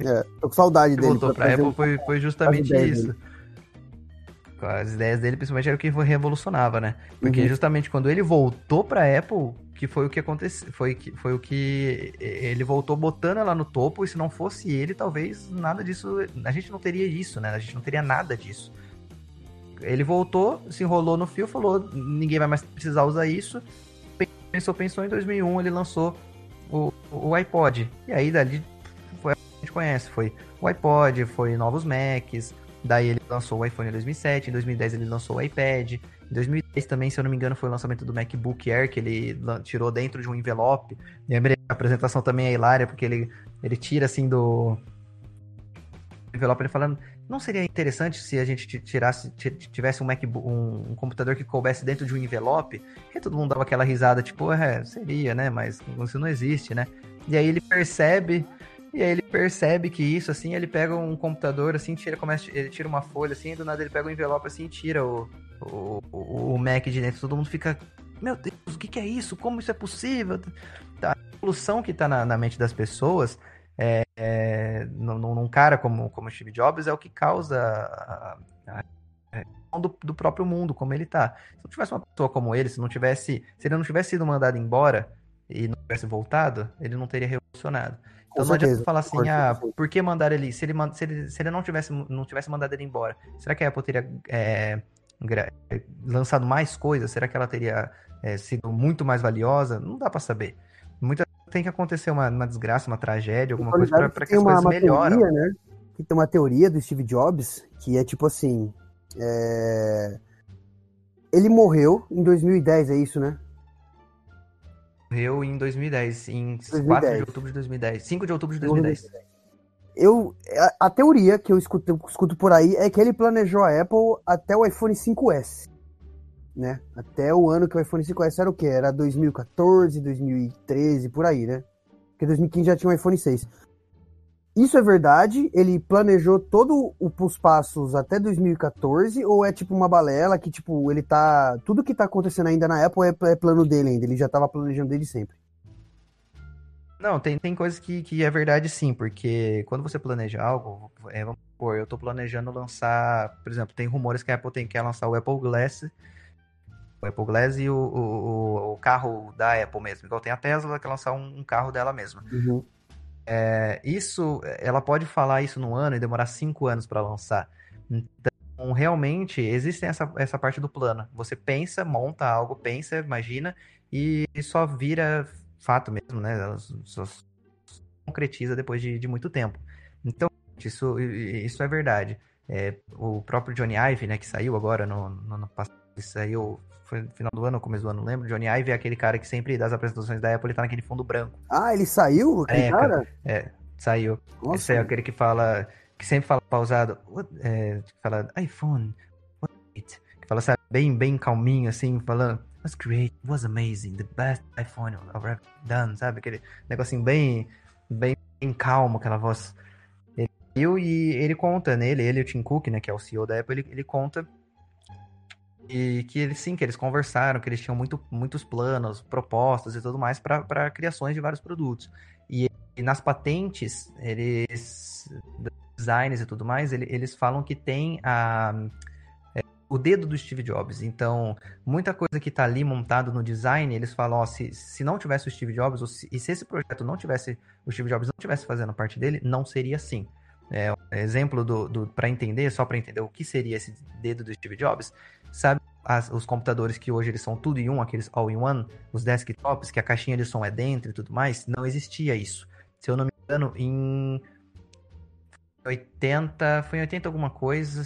É, tô com saudade ele dele. voltou pra, pra Apple foi, foi justamente isso. Dele. As ideias dele, principalmente, era o que revolucionava, né? Porque uhum. justamente quando ele voltou pra Apple, que foi o que aconteceu, foi, foi o que ele voltou botando ela no topo, e se não fosse ele, talvez nada disso, a gente não teria isso, né? A gente não teria nada disso. Ele voltou, se enrolou no fio, falou: ninguém vai mais precisar usar isso. Pensou, pensou em 2001, ele lançou o, o iPod. E aí dali foi a gente conhece: foi o iPod, foi novos Macs. Daí ele lançou o iPhone em 2007, em 2010 ele lançou o iPad. Em 2010 também, se eu não me engano, foi o lançamento do MacBook Air, que ele tirou dentro de um envelope. Lembrei, a apresentação também é hilária, porque ele, ele tira assim do envelope, ele falando, não seria interessante se a gente tirasse, tivesse um MacBook, um, um, computador que coubesse dentro de um envelope? E todo mundo dava aquela risada, tipo, é, seria, né? Mas isso não existe, né? E aí ele percebe, e aí ele percebe que isso, assim, ele pega um computador, assim, tira, começa, ele tira uma folha, assim, e do nada ele pega um envelope, assim, e tira o, o, o, Mac de dentro. Todo mundo fica, meu Deus, o que, que é isso? Como isso é possível? Tá, a evolução que tá na, na mente das pessoas é, é, num, num, cara como, como Steve Jobs é o que causa a, a, a do, do, próprio mundo, como ele tá. Se não tivesse uma pessoa como ele, se não tivesse, se ele não tivesse sido mandado embora e não tivesse voltado, ele não teria revolucionado. Então com não certeza. adianta falar assim, ah, por que mandar ele? Se ele, se ele, se ele não, tivesse, não tivesse mandado ele embora, será que a Apple teria é, lançado mais coisas? Será que ela teria é, sido muito mais valiosa? Não dá para saber. Muita tem que acontecer uma, uma desgraça, uma tragédia, alguma coisa para que as uma, coisas uma melhorem. Teoria, né? Tem uma teoria do Steve Jobs que é tipo assim. É... Ele morreu em 2010, é isso, né? Morreu em 2010, em 2010. 4 de outubro de 2010. 5 de outubro de 2010. Eu, a, a teoria que eu escuto, eu escuto por aí é que ele planejou a Apple até o iPhone 5S. Né? Até o ano que o iPhone 5S era o quê? Era 2014, 2013, por aí, né? Porque 2015 já tinha o iPhone 6. Isso é verdade? Ele planejou todos os passos até 2014 ou é tipo uma balela que tipo ele tá tudo que tá acontecendo ainda na Apple é, é plano dele ainda, ele já tava planejando desde sempre. Não, tem, tem coisas que, que é verdade sim, porque quando você planeja algo, é, vamos supor, eu tô planejando lançar, por exemplo, tem rumores que a Apple tem, quer lançar o Apple Glass, o Apple Glass e o, o, o carro da Apple mesmo, igual tem a Tesla que lançar um, um carro dela mesma. Uhum. É, isso, ela pode falar isso no ano e demorar cinco anos para lançar. Então, realmente, existe essa, essa parte do plano. Você pensa, monta algo, pensa, imagina, e só vira fato mesmo, né? Ela só concretiza depois de, de muito tempo. Então, isso, isso é verdade. É, o próprio Johnny Ive, né, que saiu agora no, no, no passado, saiu foi no final do ano ou começo do ano, não lembro. Johnny Ive é aquele cara que sempre das apresentações da Apple, ele tá naquele fundo branco. Ah, ele saiu, aquele É, cara? É, saiu. Nossa. Esse é aquele que fala, que sempre fala pausado, what, é, fala iPhone, what it? Que fala, sabe, bem, bem calminho, assim, falando, was great, was amazing, the best iPhone I've ever done, sabe? Aquele negocinho bem, bem, bem calmo, aquela voz. Ele saiu e ele conta nele, ele e o Tim Cook, né, que é o CEO da Apple, ele, ele conta e que eles sim, que eles conversaram, que eles tinham muito, muitos planos, propostas e tudo mais para criações de vários produtos. E, e, nas patentes, eles designs e tudo mais, ele, eles falam que tem a é, o dedo do Steve Jobs. Então, muita coisa que está ali montado no design, eles falam, ó, se, se não tivesse o Steve Jobs, se, e se esse projeto não tivesse, o Steve Jobs não tivesse fazendo parte dele, não seria assim. É, um exemplo do, do para entender, só para entender o que seria esse dedo do Steve Jobs, sabe as, os computadores que hoje eles são tudo em um, aqueles all-in-one, os desktops, que a caixinha de som é dentro e tudo mais, não existia isso. Se eu não me engano, em 80, foi em 80 alguma coisa,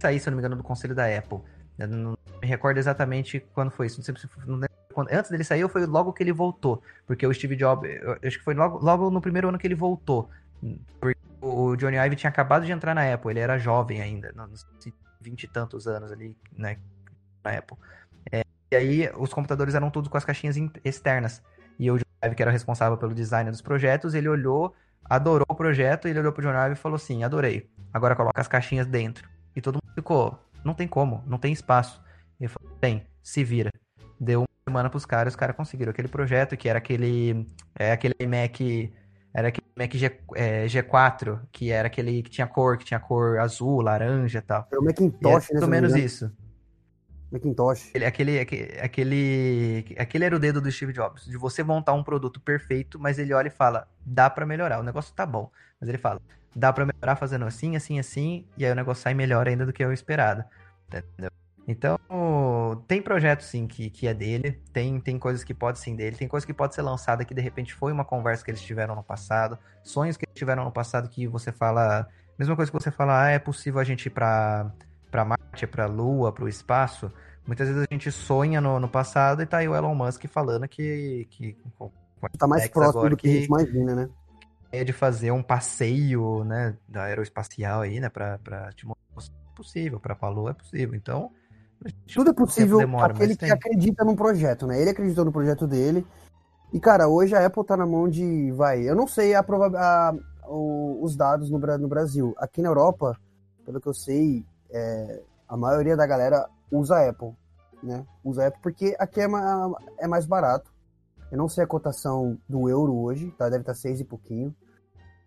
sair, se eu não me engano, do conselho da Apple. Eu não me recordo exatamente quando foi isso. Não sei antes dele sair foi logo que ele voltou. Porque o Steve Jobs, acho que foi logo, logo no primeiro ano que ele voltou. Porque o Johnny Ive tinha acabado de entrar na Apple, ele era jovem ainda, nos vinte e tantos anos ali, né, na Apple. É, e aí os computadores eram todos com as caixinhas externas. E o Johnny Ive, que era responsável pelo design dos projetos, ele olhou, adorou o projeto, ele olhou pro Johnny Ive e falou assim, adorei, agora coloca as caixinhas dentro. E todo mundo ficou, não tem como, não tem espaço. Ele falou, tem, se vira. Deu uma semana pros caras, os caras conseguiram aquele projeto, que era aquele, é, aquele Mac era aquele Mac G, é, G4, que era aquele que tinha cor, que tinha cor azul, laranja e tal. Era o Macintosh, e é, né? Pelo menos isso. Macintosh. Ele, aquele, aquele, aquele era o dedo do Steve Jobs, de você montar um produto perfeito, mas ele olha e fala, dá para melhorar, o negócio tá bom. Mas ele fala, dá para melhorar fazendo assim, assim, assim, e aí o negócio sai melhor ainda do que eu esperado. Entendeu? Então, tem projeto sim que, que é dele, tem, tem coisas que pode sim dele, tem coisas que pode ser lançada que de repente foi uma conversa que eles tiveram no passado, sonhos que eles tiveram no passado que você fala, mesma coisa que você fala, ah, é possível a gente ir pra, pra Marte, pra Lua, pro espaço. Muitas vezes a gente sonha no, no passado e tá aí o Elon Musk falando que. que tá mais próximo do que, que a gente imagina, né? É de fazer um passeio, né, da aeroespacial aí, né, te mostrar é possível, pra Lua é possível. Então, tudo é possível demora, aquele que tem. acredita num projeto, né? Ele acreditou no projeto dele. E, cara, hoje a Apple tá na mão de. Vai, eu não sei a, a, o, os dados no, no, Brasil. Aqui na Europa, pelo que eu sei, é, a maioria da galera usa a Apple. Né? Usa a Apple porque aqui é, é mais barato. Eu não sei a cotação do euro hoje, tá? Deve estar tá seis e pouquinho.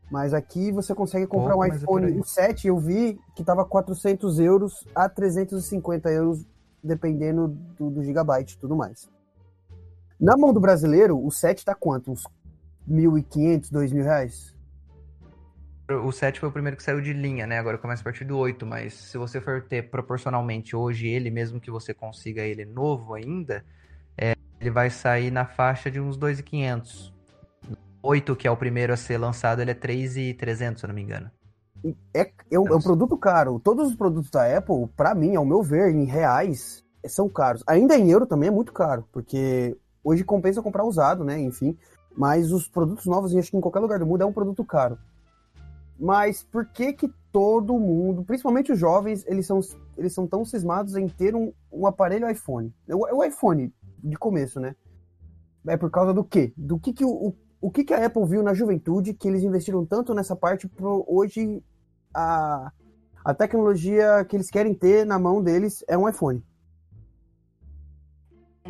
Mas aqui você consegue comprar Pouco, um iPhone é 7, eu vi que tava 400 euros a 350 euros, dependendo do, do gigabyte e tudo mais. Na mão do brasileiro, o 7 tá quanto? Uns 1.500, 2.000 reais? O 7 foi o primeiro que saiu de linha, né? Agora começa a partir do 8, mas se você for ter proporcionalmente hoje ele, mesmo que você consiga ele novo ainda, é, ele vai sair na faixa de uns 2.500. 8, que é o primeiro a ser lançado, ele é 3,300, se eu não me engano. É, é, um, é um produto caro. Todos os produtos da Apple, para mim, ao meu ver, em reais, são caros. Ainda em euro também é muito caro, porque hoje compensa comprar usado, né? Enfim. Mas os produtos novos, acho que em qualquer lugar do mundo, é um produto caro. Mas por que que todo mundo, principalmente os jovens, eles são, eles são tão cismados em ter um, um aparelho iPhone. O, o iPhone, de começo, né? É por causa do quê? Do que, que o, o que, que a Apple viu na juventude que eles investiram tanto nessa parte pro hoje a, a tecnologia que eles querem ter na mão deles é um iPhone.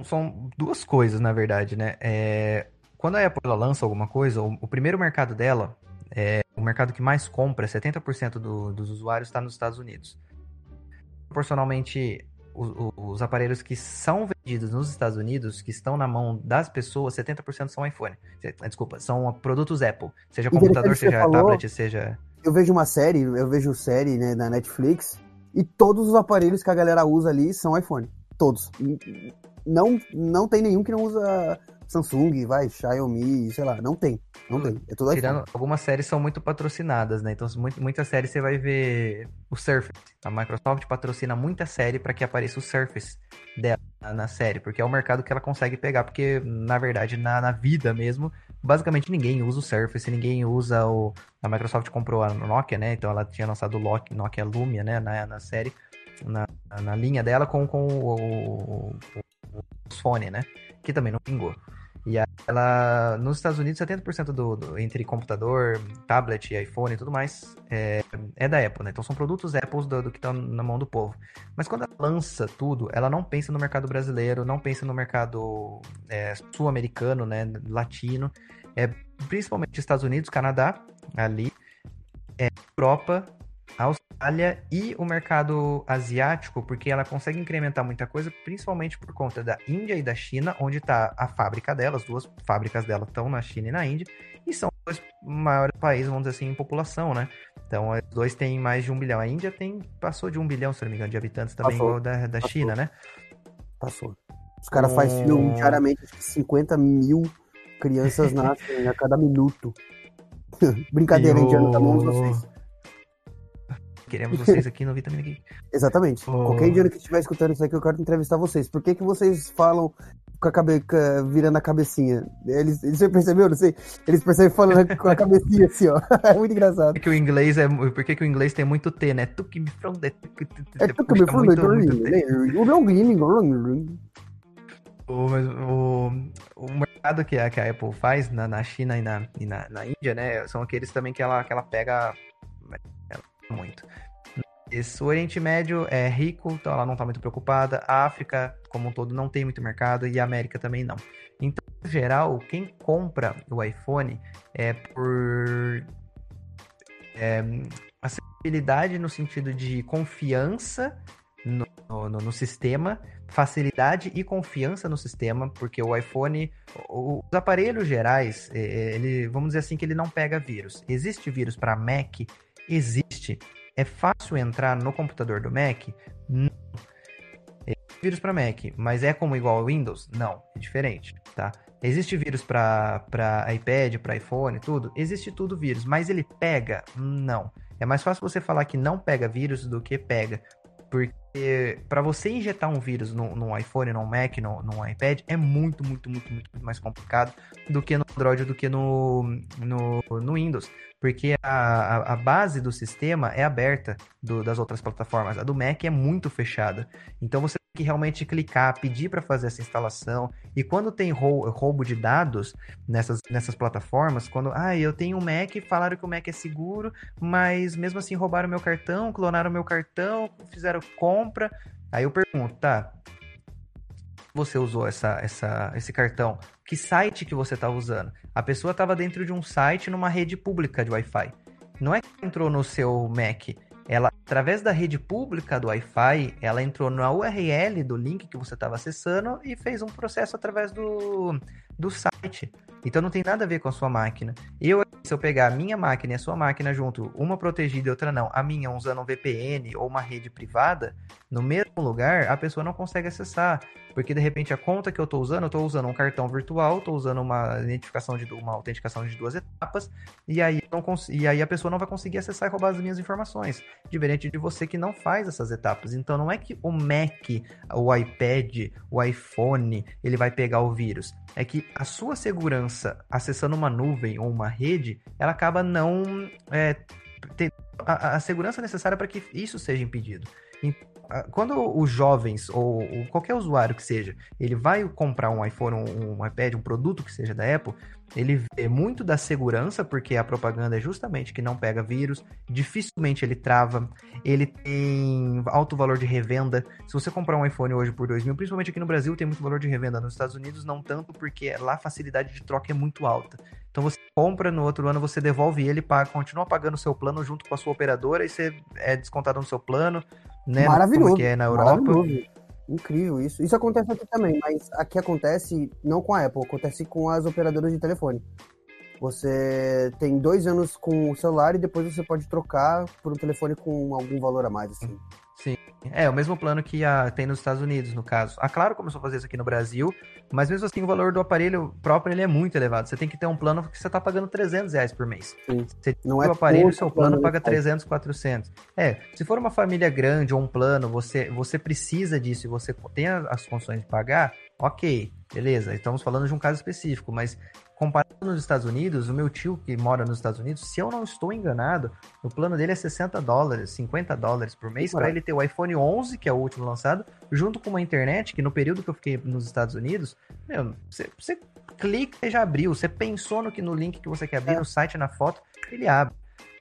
São duas coisas, na verdade, né? É, quando a Apple lança alguma coisa, o, o, primeiro mercado dela, é, o mercado que mais compra, 70% do, dos usuários está nos Estados Unidos. Proporcionalmente, os, os, aparelhos que são vendidos nos Estados Unidos, que estão na mão das pessoas, 70% são iPhone. Desculpa, são produtos Apple. Seja computador, seja falou, tablet, seja. Eu vejo uma série, eu vejo série né, na Netflix, e todos os aparelhos que a galera usa ali são iPhone. Todos. Não, não tem nenhum que não usa Samsung, vai, Xiaomi, sei lá, não tem. Não tem. É tudo Tirando, iPhone. algumas séries são muito patrocinadas, né? Então, muito, muitas séries você vai ver o Surface. A Microsoft patrocina muita série para que apareça o Surface dela na série, porque é o mercado que ela consegue pegar, porque na verdade, na, na vida mesmo, basicamente ninguém usa o Surface, ninguém usa o. A Microsoft comprou a Nokia, né? Então ela tinha lançado o Nokia Lumia, né? Na, na série, na, na linha dela com, com o, o, o, os fone, né? Que também não pingou. E ela, nos Estados Unidos, 70% do, do, entre computador, tablet, iPhone e tudo mais é, é da Apple, né? Então são produtos Apple do, do que estão na mão do povo. Mas quando ela lança tudo, ela não pensa no mercado brasileiro, não pensa no mercado é, sul-americano, né? Latino. É, principalmente Estados Unidos, Canadá, ali, é, Europa a E o mercado asiático, porque ela consegue incrementar muita coisa, principalmente por conta da Índia e da China, onde está a fábrica dela, as duas fábricas dela estão na China e na Índia, e são os dois maiores países, vamos dizer assim, em população, né? Então, os dois têm mais de um bilhão. A Índia tem, passou de um bilhão, se não me engano, de habitantes também, passou, igual da, da China, né? Passou. Os caras é... fazem filme diariamente, 50 mil crianças nascem a cada minuto. Brincadeira, indiano, tá bom vocês. Queremos vocês aqui no Vitamina Geek. Exatamente. Oh. Qualquer dia que estiver escutando isso aqui, eu quero entrevistar vocês. Por que, que vocês falam com a cabeça virando a cabecinha? Eles, você percebeu? Não sei. Eles percebem falando com a cabecinha assim, ó. É muito engraçado. Porque o inglês é. Por que, que o inglês tem muito T, né? Tu que me from É tu que me from O meu o, o, o mercado que a, que a Apple faz na, na China e, na, e na, na Índia, né? São aqueles também que ela, que ela pega muito. Esse, o Oriente Médio é rico, então ela não está muito preocupada. A África, como um todo, não tem muito mercado e a América também não. Então, em geral, quem compra o iPhone é por é, acessibilidade no sentido de confiança no, no, no, sistema, facilidade e confiança no sistema, porque o iPhone, os aparelhos gerais, ele, vamos dizer assim que ele não pega vírus. Existe vírus para Mac, existe. É fácil entrar no computador do Mac? Não. Existe vírus para Mac, mas é como igual ao Windows? Não, é diferente, tá? Existe vírus para iPad, para iPhone, tudo? Existe tudo vírus, mas ele pega? Não. É mais fácil você falar que não pega vírus do que pega. Porque para você injetar um vírus no, no iPhone, no Mac, no, no iPad, é muito, muito, muito, muito, mais complicado do que no Android, do que no, no, no Windows. Porque a, a, base do sistema é aberta do, das outras plataformas. A do Mac é muito fechada. Então você que realmente clicar, pedir para fazer essa instalação. E quando tem roubo de dados nessas, nessas plataformas, quando, ah, eu tenho um Mac, falaram que o Mac é seguro, mas mesmo assim roubaram meu cartão, clonaram meu cartão, fizeram compra. Aí eu pergunto, tá, você usou essa, essa, esse cartão? Que site que você tá usando? A pessoa estava dentro de um site numa rede pública de Wi-Fi. Não é que entrou no seu Mac, ela, através da rede pública do Wi-Fi, ela entrou na URL do link que você estava acessando e fez um processo através do, do site. Então não tem nada a ver com a sua máquina. Eu, se eu pegar a minha máquina e a sua máquina junto, uma protegida e outra não, a minha usando um VPN ou uma rede privada, no mesmo lugar, a pessoa não consegue acessar. Porque de repente a conta que eu estou usando, eu estou usando um cartão virtual, estou usando uma identificação de uma autenticação de duas etapas, e aí, não e aí a pessoa não vai conseguir acessar e roubar as minhas informações. Diferente de você que não faz essas etapas. Então não é que o Mac, o iPad, o iPhone, ele vai pegar o vírus. É que a sua segurança acessando uma nuvem ou uma rede, ela acaba não é, a, a segurança necessária para que isso seja impedido. Quando os jovens ou, qualquer usuário que seja, ele vai comprar um iPhone, um, um iPad, um produto que seja da Apple, ele vê muito da segurança, porque a propaganda é justamente que não pega vírus, dificilmente ele trava, ele tem alto valor de revenda. Se você comprar um iPhone hoje por 2 mil, principalmente aqui no Brasil, tem muito valor de revenda. Nos Estados Unidos, não tanto, porque lá a facilidade de troca é muito alta. Então você compra, no outro ano você devolve ele, paga, continua pagando o seu plano junto com a sua operadora e você é descontado no seu plano, né? Maravilhoso. Como que é na Europa. Incrível isso. Isso acontece aqui também, mas aqui acontece não com a Apple, acontece com as operadoras de telefone. Você tem dois anos com o celular e depois você pode trocar por um telefone com algum valor a mais, assim. Sim. É, o mesmo plano que a, tem nos Estados Unidos, no caso. A Claro começou a fazer isso aqui no Brasil, mas mesmo assim o valor do aparelho próprio ele é muito elevado. Você tem que ter um plano que você está pagando 300 reais por mês. Sim. Você não é o aparelho, seu plano, plano paga 300, 400. É, se for uma família grande ou um plano, você, você precisa disso e você tem as condições de pagar, ok, beleza. Estamos falando de um caso específico, mas comparado nos Estados Unidos, o meu tio que mora nos Estados Unidos, se eu não estou enganado, o plano dele é 60 dólares, 50 dólares por mês para ele ter o iPhone 11, que é o último lançado, junto com uma internet que no período que eu fiquei nos Estados Unidos, meu, você, você clica e já abriu, você pensou no que no link que você quer abrir, é. no site, na foto, ele abre.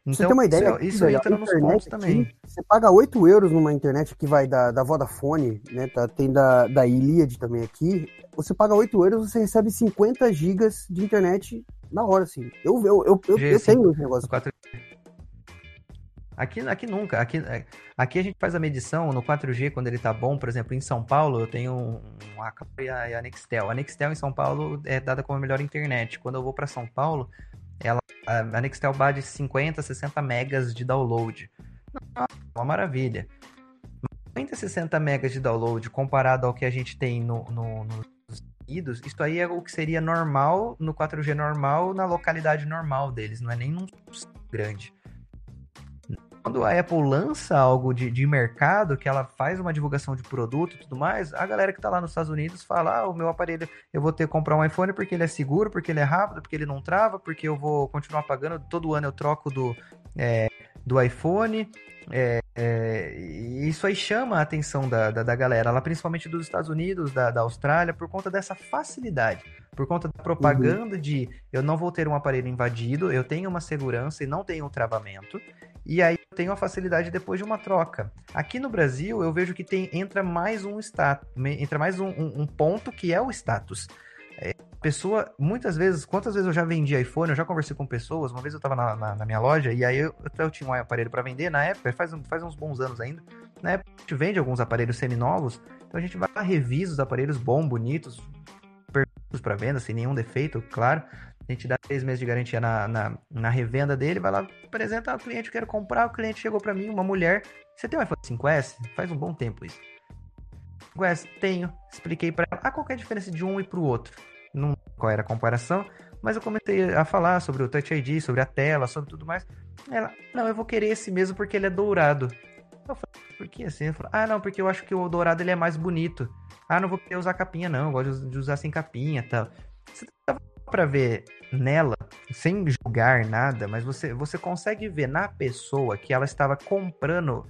Então, você tem uma ideia? Isso, isso entra nos pontos também. Você paga 8 euros numa internet que vai da, da Vodafone, né? Tá, tem da, da Iliad também aqui. Você paga 8 euros, você recebe 50 gigas de internet na hora, assim. Eu, eu, eu, eu, eu tenho esse negócio. 4... Aqui, aqui nunca. Aqui, é, aqui a gente faz a medição no 4G quando ele tá bom. Por exemplo, em São Paulo eu tenho um, um a, a Nextel. A Nextel em São Paulo é dada como a melhor internet. Quando eu vou para São Paulo, ela, a Nextel bate 50, 60 megas de download. Uma maravilha. 50, 60 megas de download comparado ao que a gente tem no, no, nos Unidos, isso aí é o que seria normal no 4G normal, na localidade normal deles, não é nem num grande quando a Apple lança algo de, de mercado, que ela faz uma divulgação de produto e tudo mais, a galera que está lá nos Estados Unidos fala: ah, o meu aparelho, eu vou ter que comprar um iPhone porque ele é seguro, porque ele é rápido, porque ele não trava, porque eu vou continuar pagando, todo ano eu troco do, é, do iPhone. É, é, isso aí chama a atenção da, da, da, galera, lá principalmente dos Estados Unidos, da, da Austrália, por conta dessa facilidade, por conta da propaganda uhum. de eu não vou ter um aparelho invadido, eu tenho uma segurança e não tenho um travamento, e aí eu tenho a facilidade depois de uma troca. Aqui no Brasil, eu vejo que tem entra mais um status, entra mais um, um, um ponto que é o status. É, pessoa, muitas vezes, quantas vezes eu já vendi iPhone, eu já conversei com pessoas, uma vez eu tava na, na, na minha loja e aí eu, eu tinha um aparelho para vender, na época, faz, faz uns bons anos ainda, na época a gente vende alguns aparelhos semi-novos, então a gente vai lá, revisa os aparelhos bons, bonitos, perfeitos para venda, sem nenhum defeito, claro, a gente dá três meses de garantia na, na, na revenda dele, vai lá, apresenta ao cliente, quero comprar, o cliente chegou para mim, uma mulher, você tem um iPhone 5S? Faz um bom tempo isso. 5S, tenho. Expliquei para ela, ah, qual é a diferença de um e pro outro? Não qual era a comparação, mas eu comecei a falar sobre o Touch ID, sobre a tela, sobre tudo mais. Ela, não, eu vou querer esse mesmo porque ele é dourado. Eu falei, por que assim? Falei, ah, não, porque eu acho que o dourado ele é mais bonito. Ah, não vou querer usar capinha, não, eu gosto de usar sem capinha e tal. Você tava para ver nela, sem julgar nada, mas você, você consegue ver na pessoa que ela estava comprando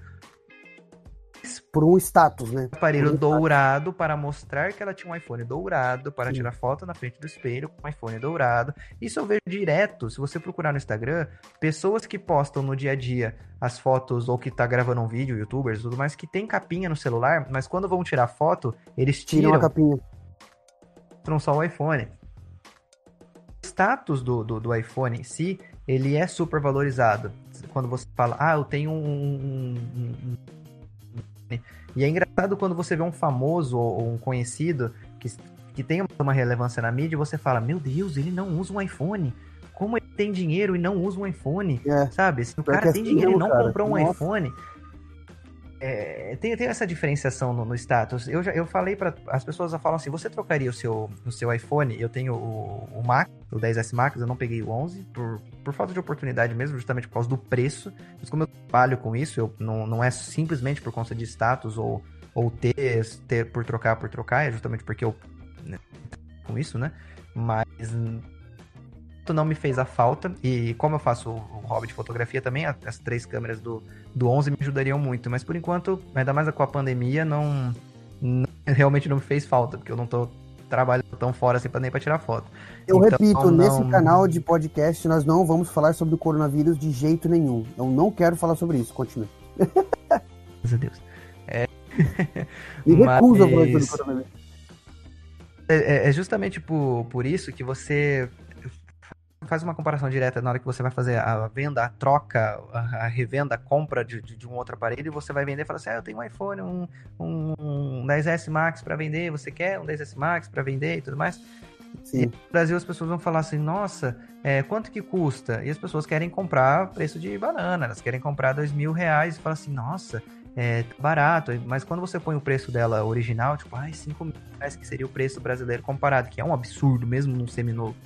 por um status, né? Aparelho um dourado status. para mostrar que ela tinha um iPhone dourado, para Sim. tirar foto na frente do espelho com um iPhone dourado. Isso eu vejo direto, se você procurar no Instagram, pessoas que postam no dia a dia as fotos ou que tá gravando um vídeo, youtubers tudo mais, que tem capinha no celular, mas quando vão tirar foto, eles tiram, tiram a capinha. Mostram só o iPhone status do, do, do, iPhone em si, ele é super valorizado. Quando você fala, ah, eu tenho um, um... E é engraçado quando você vê um famoso ou um conhecido que, que tem uma relevância na mídia e você fala, meu Deus, ele não usa um iPhone. Como ele tem dinheiro e não usa um iPhone? É. Sabe? Se o cara tem dinheiro e não cara. comprou um Nossa. iPhone, é, tem, tem essa diferenciação no, no, status. Eu já eu falei para as pessoas falam assim: você trocaria o seu, o seu iPhone? Eu tenho o, o o 10S Max, eu não peguei o 11 por, por falta de oportunidade mesmo, justamente por causa do preço. Mas como eu trabalho com isso, eu, não, não é simplesmente por conta de status ou, ou ter, ter por trocar por trocar, é justamente porque eu. Né, com isso, né? Mas não me fez a falta. E como eu faço o, hobby de fotografia também, as três câmeras do, do 11 me ajudariam muito. Mas por enquanto, ainda mais com a pandemia, não, não realmente não me fez falta, porque eu não tô trabalhando tão fora assim pra nem pra tirar foto. Eu então, repito, não... nesse canal de podcast nós não vamos falar sobre o coronavírus de jeito nenhum. Eu não quero falar sobre isso. Continue. Graças a Deus. É... Me recuso Mas... a falar sobre o coronavírus. É, é, é justamente por, por isso que você faz uma comparação direta na hora que você vai fazer a venda, a troca, a, revenda, a compra de, de, de, um outro aparelho, e você vai vender e fala assim: ah, eu tenho um iPhone, um, um, um 10S Max para vender, você quer um 10S Max para vender e tudo mais. Sim. E no Brasil as pessoas vão falar assim: nossa, é, quanto que custa? E as pessoas querem comprar preço de banana, elas querem comprar dois mil reais e falam assim: nossa, é barato, mas quando você põe o preço dela original, tipo, ai, 5 mil reais que seria o preço brasileiro comparado, que é um absurdo mesmo num seminovo.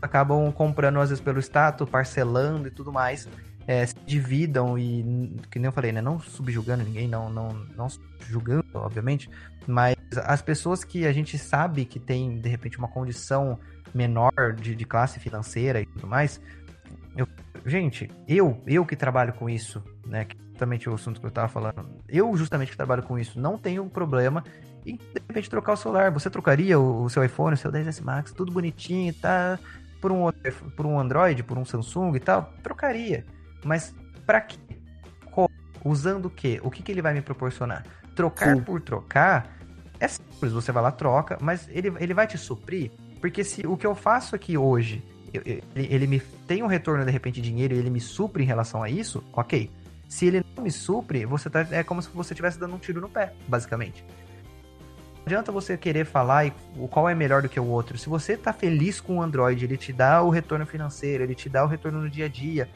Acabam comprando às vezes pelo status, parcelando e tudo mais, é, se dividam e, que nem eu falei, né, não subjugando ninguém, não, não, não julgando, obviamente, mas as pessoas que a gente sabe que tem, de repente, uma condição menor de, de classe financeira e tudo mais, eu, gente, eu, eu que trabalho com isso, né, que justamente o assunto que eu tava falando. Eu, justamente, que trabalho com isso, não tenho problema em, de repente, trocar o celular. Você trocaria o, o seu iPhone, o seu 10S Max, tudo bonitinho, tá? Por um, por um Android, por um Samsung e tal? Trocaria. Mas para quê? Usando o quê? O que, que ele vai me proporcionar? Trocar Sim. por trocar é simples, você vai lá, troca, mas ele, ele vai te suprir? Porque se o que eu faço aqui hoje, eu, ele, ele me tem um retorno de repente de dinheiro e ele me supre em relação a isso, ok. Se ele não me supre, você tá, é como se você estivesse dando um tiro no pé, basicamente. Adianta você querer falar o qual é melhor do que o outro. Se você tá feliz com o Android, ele te dá o retorno financeiro, ele te dá o retorno no dia a dia.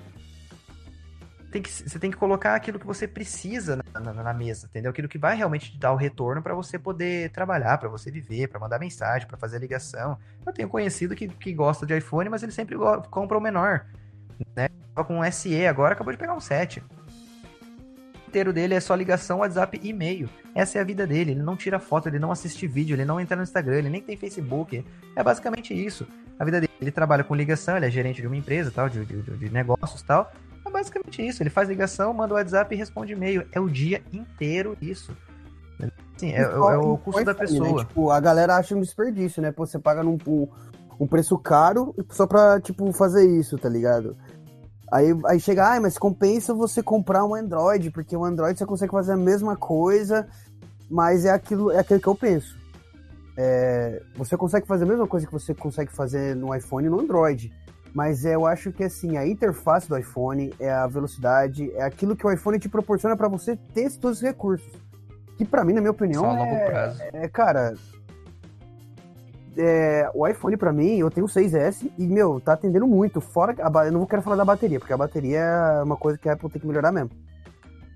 Tem que, você tem que colocar aquilo que você precisa na, na, na mesa, entendeu? Aquilo que vai realmente te dar o retorno para você poder trabalhar, para você viver, para mandar mensagem, para fazer ligação. Eu tenho conhecido que, que gosta de iPhone, mas ele sempre compra o menor. Né? Com um SE agora, acabou de pegar um 7 inteiro dele é só ligação, WhatsApp e e-mail. Essa é a vida dele. Ele não tira foto, ele não assiste vídeo, ele não entra no Instagram, ele nem tem Facebook. É basicamente isso. A vida dele. Ele trabalha com ligação, ele é gerente de uma empresa, tal, de, de, de negócios tal. É basicamente isso. Ele faz ligação, manda o WhatsApp e responde e-mail. É o dia inteiro isso. Sim, é, é, é o custo da pessoa. Né? Tipo, a galera acha um desperdício, né? Pô, você paga num, um, um preço caro só pra, tipo, fazer isso, tá ligado? Aí, aí chega, ah, mas compensa você comprar um Android, porque o Android você consegue fazer a mesma coisa, mas é aquilo, é aquilo que eu penso. É, você consegue fazer a mesma coisa que você consegue fazer no iPhone e no Android. Mas eu acho que assim, a interface do iPhone é a velocidade, é aquilo que o iPhone te proporciona para você ter todos os recursos. Que para mim, na minha opinião, Só é, é, cara, é, o iPhone para mim, eu tenho o 6S e, meu, tá atendendo muito. Fora a, eu não quero falar da bateria, porque a bateria é uma coisa que a Apple tem que melhorar mesmo.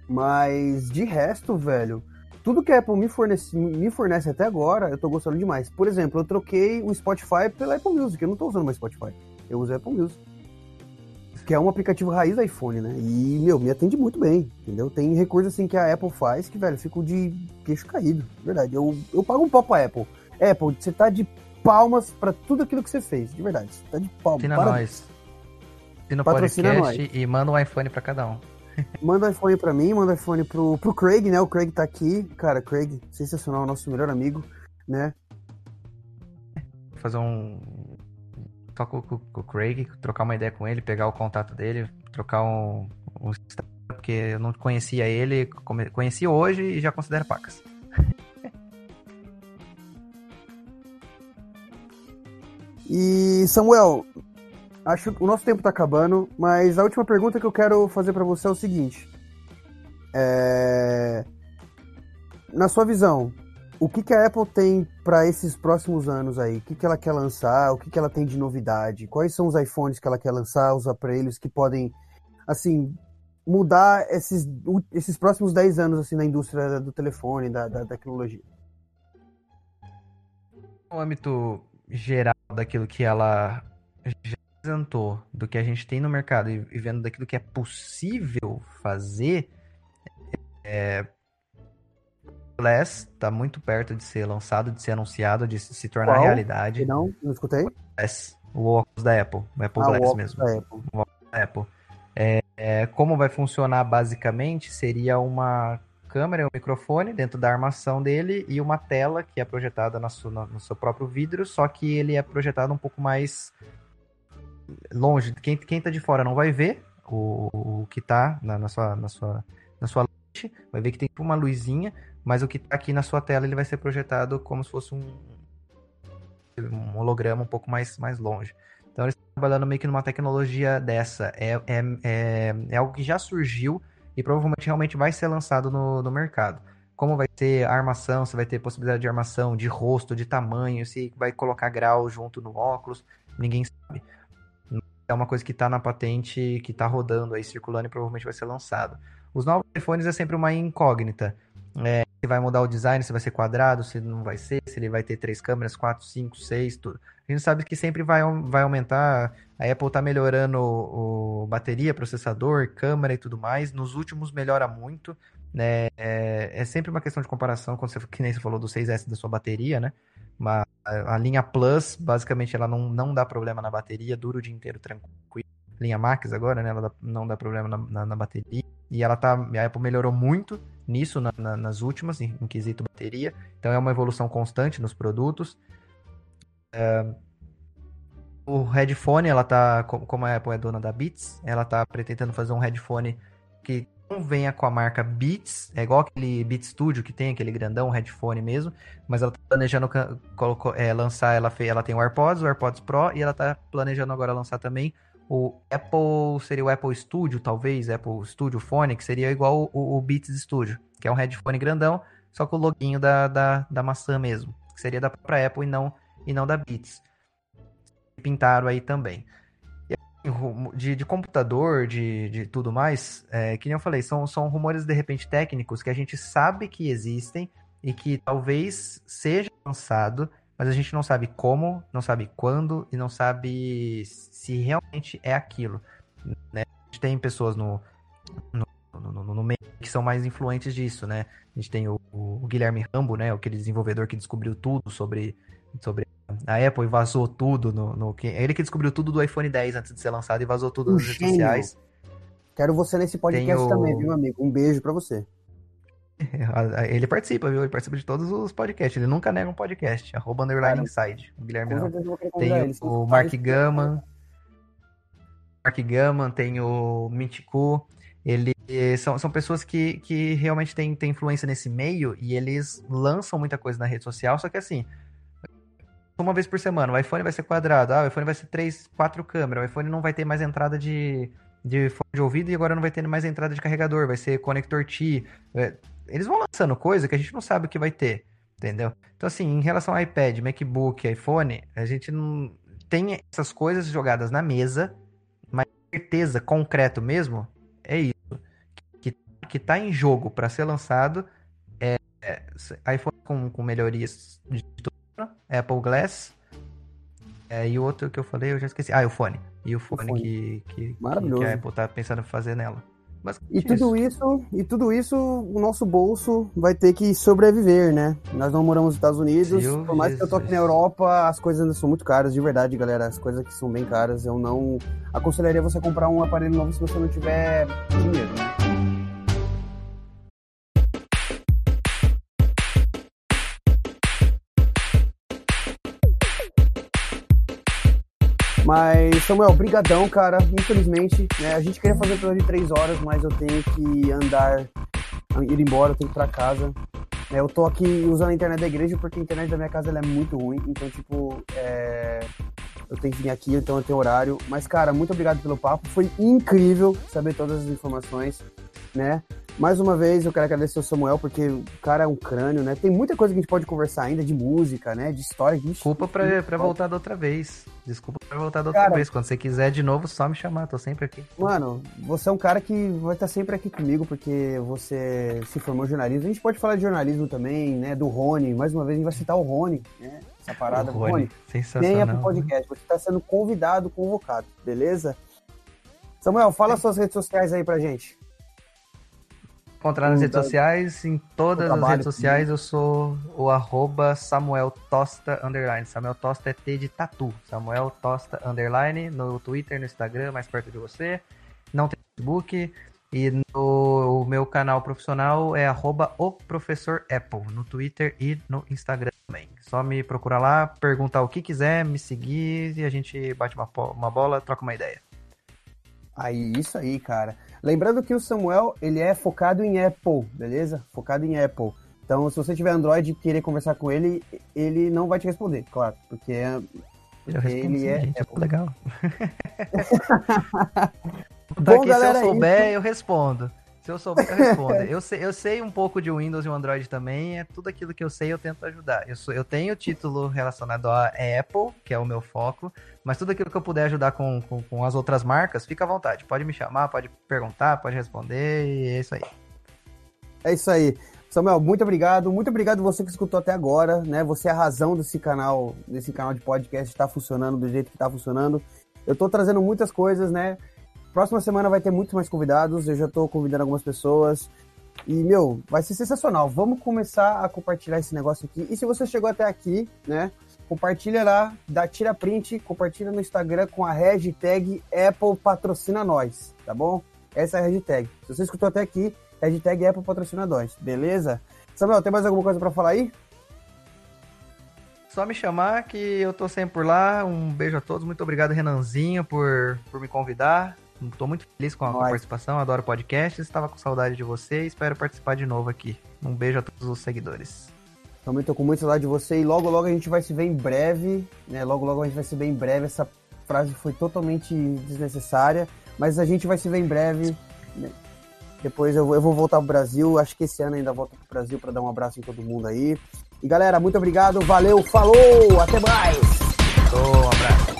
Mas de resto, velho, tudo que a Apple me fornece, me fornece até agora, eu tô gostando demais. Por exemplo, eu troquei o Spotify pela Apple Music, eu não tô usando mais Spotify. Eu uso a Apple Music. Que é um aplicativo raiz do iPhone, né? E, meu, me atende muito bem, entendeu? Tem recursos assim que a Apple faz que, velho, eu fico de queixo caído. Verdade. Eu, eu pago um pau pra Apple. Apple, você tá de palmas para tudo aquilo que você fez, de verdade. Tá de palmas. Patrocina nós. O podcast nós. e manda um iPhone para cada um. manda um iPhone para mim, manda um iPhone pro, pro Craig, né? O Craig tá aqui. Cara, Craig, sensacional, nosso melhor amigo, né? Vou fazer um. Só com, com, com, o Craig, trocar uma ideia com ele, pegar o contato dele, trocar um. um porque eu não conhecia ele, conheci hoje e já considero pacas. E Samuel, acho que o nosso tempo está acabando, mas a última pergunta que eu quero fazer para você é o seguinte: é... na sua visão, o que, que a Apple tem para esses próximos anos aí? O que, que ela quer lançar? O que, que ela tem de novidade? Quais são os iPhones que ela quer lançar? Os aparelhos que podem, assim, mudar esses, esses próximos 10 anos assim na indústria do telefone, da, da tecnologia? No âmbito geral daquilo que ela já apresentou, do que a gente tem no mercado e, vendo daquilo que é possível fazer, é, Less está muito perto de ser lançado, de ser anunciado, de se tornar Qual? realidade. Não, não escutei. Less. O óculos da Apple, o Apple ah, Glass o mesmo. Da Apple. O óculos da Apple. É, é, como vai funcionar basicamente seria uma câmera e um microfone dentro da armação dele e uma tela que é projetada na sua, no seu próprio vidro, só que ele é projetado um pouco mais longe. Quem, quem tá de fora não vai ver o, o que tá na, na, sua, na, sua, na sua lente, vai ver que tem uma luzinha, mas o que tá aqui na sua tela ele vai ser projetado como se fosse um, um holograma um pouco mais, mais longe. Então eles estão trabalhando meio que numa tecnologia dessa. É, é, é, é algo que já surgiu e provavelmente realmente vai ser lançado no, no mercado. Como vai ser a armação, se vai ter possibilidade de armação, de rosto, de tamanho, se vai colocar grau junto no óculos, ninguém sabe. É uma coisa que está na patente, que está rodando aí, circulando e provavelmente vai ser lançado. Os novos iPhones é sempre uma incógnita. É, se vai mudar o design, se vai ser quadrado, se não vai ser, se ele vai ter três câmeras, quatro, cinco, seis, tudo. A gente sabe que sempre vai, vai aumentar. A Apple está melhorando o, o, bateria, processador, câmera e tudo mais. Nos últimos melhora muito. Né? É, é sempre uma questão de comparação, quando você, que nem você falou do 6S da sua bateria, né? A, a linha Plus, basicamente, ela não, não dá problema na bateria, dura o dia inteiro tranquilo. Linha Max agora, né? Ela não dá problema na, na, na bateria. E ela tá. A Apple melhorou muito nisso na, na, nas últimas, em, em, quesito bateria. Então é uma evolução constante nos produtos. É, o headphone, ela tá. Como a Apple é dona da Beats, ela tá pretendendo fazer um headphone que venha com a marca Beats, é igual aquele Beats Studio que tem, aquele grandão headphone mesmo, mas ela tá planejando colocou, é, lançar, ela, ela tem o AirPods, o AirPods Pro, e ela tá planejando agora lançar também o Apple seria o Apple Studio, talvez, Apple Studio Phone, que seria igual o, o Beats Studio, que é um headphone grandão, só com o loginho da, da, da maçã mesmo, que seria da própria Apple e não, e não da Beats. Pintaram aí também. De, de computador, de, de tudo mais, é, que nem eu falei, são, são rumores de repente técnicos que a gente sabe que existem e que talvez seja lançado, mas a gente não sabe como, não sabe quando e não sabe se realmente é aquilo. Né? A gente tem pessoas no, no, no, no, meio que são mais influentes disso, né? A gente tem o, o Guilherme Rambo, né? Aquele desenvolvedor que descobriu tudo sobre, sobre a Apple e vazou tudo no, no. É ele que descobriu tudo do iPhone 10 antes de ser lançado e vazou tudo um nas redes sociais. Quero você nesse podcast o... também, viu, amigo? Um beijo para você. Ele participa, viu? Ele participa de todos os podcasts. Ele nunca nega um podcast. Arroba underline inside. O Guilherme Tem ele, o Mark Gama. Mark Gama, tem o Mintico. Ele são, são pessoas que, que realmente têm, têm influência nesse meio e eles lançam muita coisa na rede social, só que assim, uma vez por semana, o iPhone vai ser quadrado, ah, o iPhone vai ser três, quatro câmeras, o iPhone não vai ter mais entrada de, de fone de ouvido e agora não vai ter mais entrada de carregador, vai ser conector T. É, eles vão lançando coisa que a gente não sabe o que vai ter, entendeu? Então, assim, em relação ao iPad, MacBook, iPhone, a gente não tem essas coisas jogadas na mesa, mas certeza, concreto mesmo, é isso. Que, que tá em jogo para ser lançado é, é, iPhone com, com melhorias de tudo, Apple Glass, é, e o outro que eu falei, eu já esqueci. Ah, o fone. E o fone, o fone. Que, que, que, a Apple tá pensando em fazer nela. E tudo isso, e tudo isso, o nosso bolso vai ter que sobreviver, né? Nós não moramos nos Estados Unidos, Meu por mais que eu tô aqui na Europa, as coisas ainda são muito caras, de verdade, galera. As coisas aqui são bem caras. Eu não aconselharia você comprar um aparelho novo se você não tiver dinheiro, né? Mas, Samuel, brigadão, cara. Infelizmente, né? A gente queria fazer o de três horas, mas eu tenho que andar, ir embora, eu tenho que ir pra casa. É, eu tô aqui usando a internet da igreja porque a internet da minha casa é muito ruim. Então, tipo, é... eu tenho que vir aqui, então eu tenho horário. Mas, cara, muito obrigado pelo papo. Foi incrível saber todas as informações, né? Mais uma vez, eu quero agradecer o Samuel, porque o cara é um crânio, né? Tem muita coisa que a gente pode conversar ainda de música, né? De história. De Desculpa pra, pra voltar da outra vez. Desculpa pra voltar da outra cara, vez. Quando você quiser de novo, só me chamar. Tô sempre aqui. Mano, você é um cara que vai estar sempre aqui comigo, porque você se formou em jornalismo. A gente pode falar de jornalismo também, né? Do Rony. Mais uma vez, a gente vai citar o Rony, né? Essa parada. O Rony, Rony sensacional. Venha pro podcast. Você tá sendo convidado, convocado, beleza? Samuel, fala é. suas redes sociais aí pra gente. Encontrar nas redes sociais, em todas as redes sociais eu sou o arroba Samuel Tosta underline. Samuel Tosta é T de tatu. Samuel Tosta underline no Twitter, no Instagram, mais perto de você. Não tem Facebook. E no meu canal profissional é arroba o professor Apple, no Twitter e no Instagram também. Só me procurar lá, perguntar o que quiser, me seguir e a gente bate uma, uma bola, troca uma ideia. Aí, isso aí, cara. Lembrando que o Samuel, ele é focado em Apple, beleza? Focado em Apple. Então, se você tiver Android e querer conversar com ele, ele não vai te responder, claro, porque ele é gente, Apple. legal. Bom, aqui, galera, se eu souber, isso... eu respondo. Se eu souber, eu respondo. eu, sei, eu sei um pouco de Windows e Android também, é tudo aquilo que eu sei, eu tento ajudar. Eu, sou, eu tenho título relacionado a Apple, que é o meu foco, mas tudo aquilo que eu puder ajudar com, com, com as outras marcas, fica à vontade. Pode me chamar, pode perguntar, pode responder, e é isso aí. É isso aí. Samuel, muito obrigado. Muito obrigado você que escutou até agora, né? Você é a razão desse canal, desse canal de podcast estar tá funcionando do jeito que está funcionando. Eu estou trazendo muitas coisas, né? Próxima semana vai ter muitos mais convidados, eu já estou convidando algumas pessoas. E, meu, vai ser sensacional. Vamos começar a compartilhar esse negócio aqui. E se você chegou até aqui, né? Compartilha lá, dá tira print, compartilha no Instagram com a hashtag Apple patrocina nós, tá bom? Essa é a hashtag. Se você escutou até aqui, hashtag Apple patrocina nós, beleza? Samuel, tem mais alguma coisa para falar aí? Só me chamar que eu tô sempre por lá. Um beijo a todos. Muito obrigado, Renanzinho, por, por me convidar. Estou muito feliz com a, com a participação, adoro podcast, estava com saudade de você e espero participar de novo aqui. Um beijo a todos os seguidores. Também estou com muita saudade de você e logo logo a gente vai se ver em breve, né? Logo logo a gente vai se ver em breve. Essa frase foi totalmente desnecessária, mas a gente vai se ver em breve. Né? Depois eu, eu vou voltar pro Brasil, acho que esse ano ainda volto pro Brasil para dar um abraço em todo mundo aí. E galera, muito obrigado, valeu, falou, até mais! um abraço.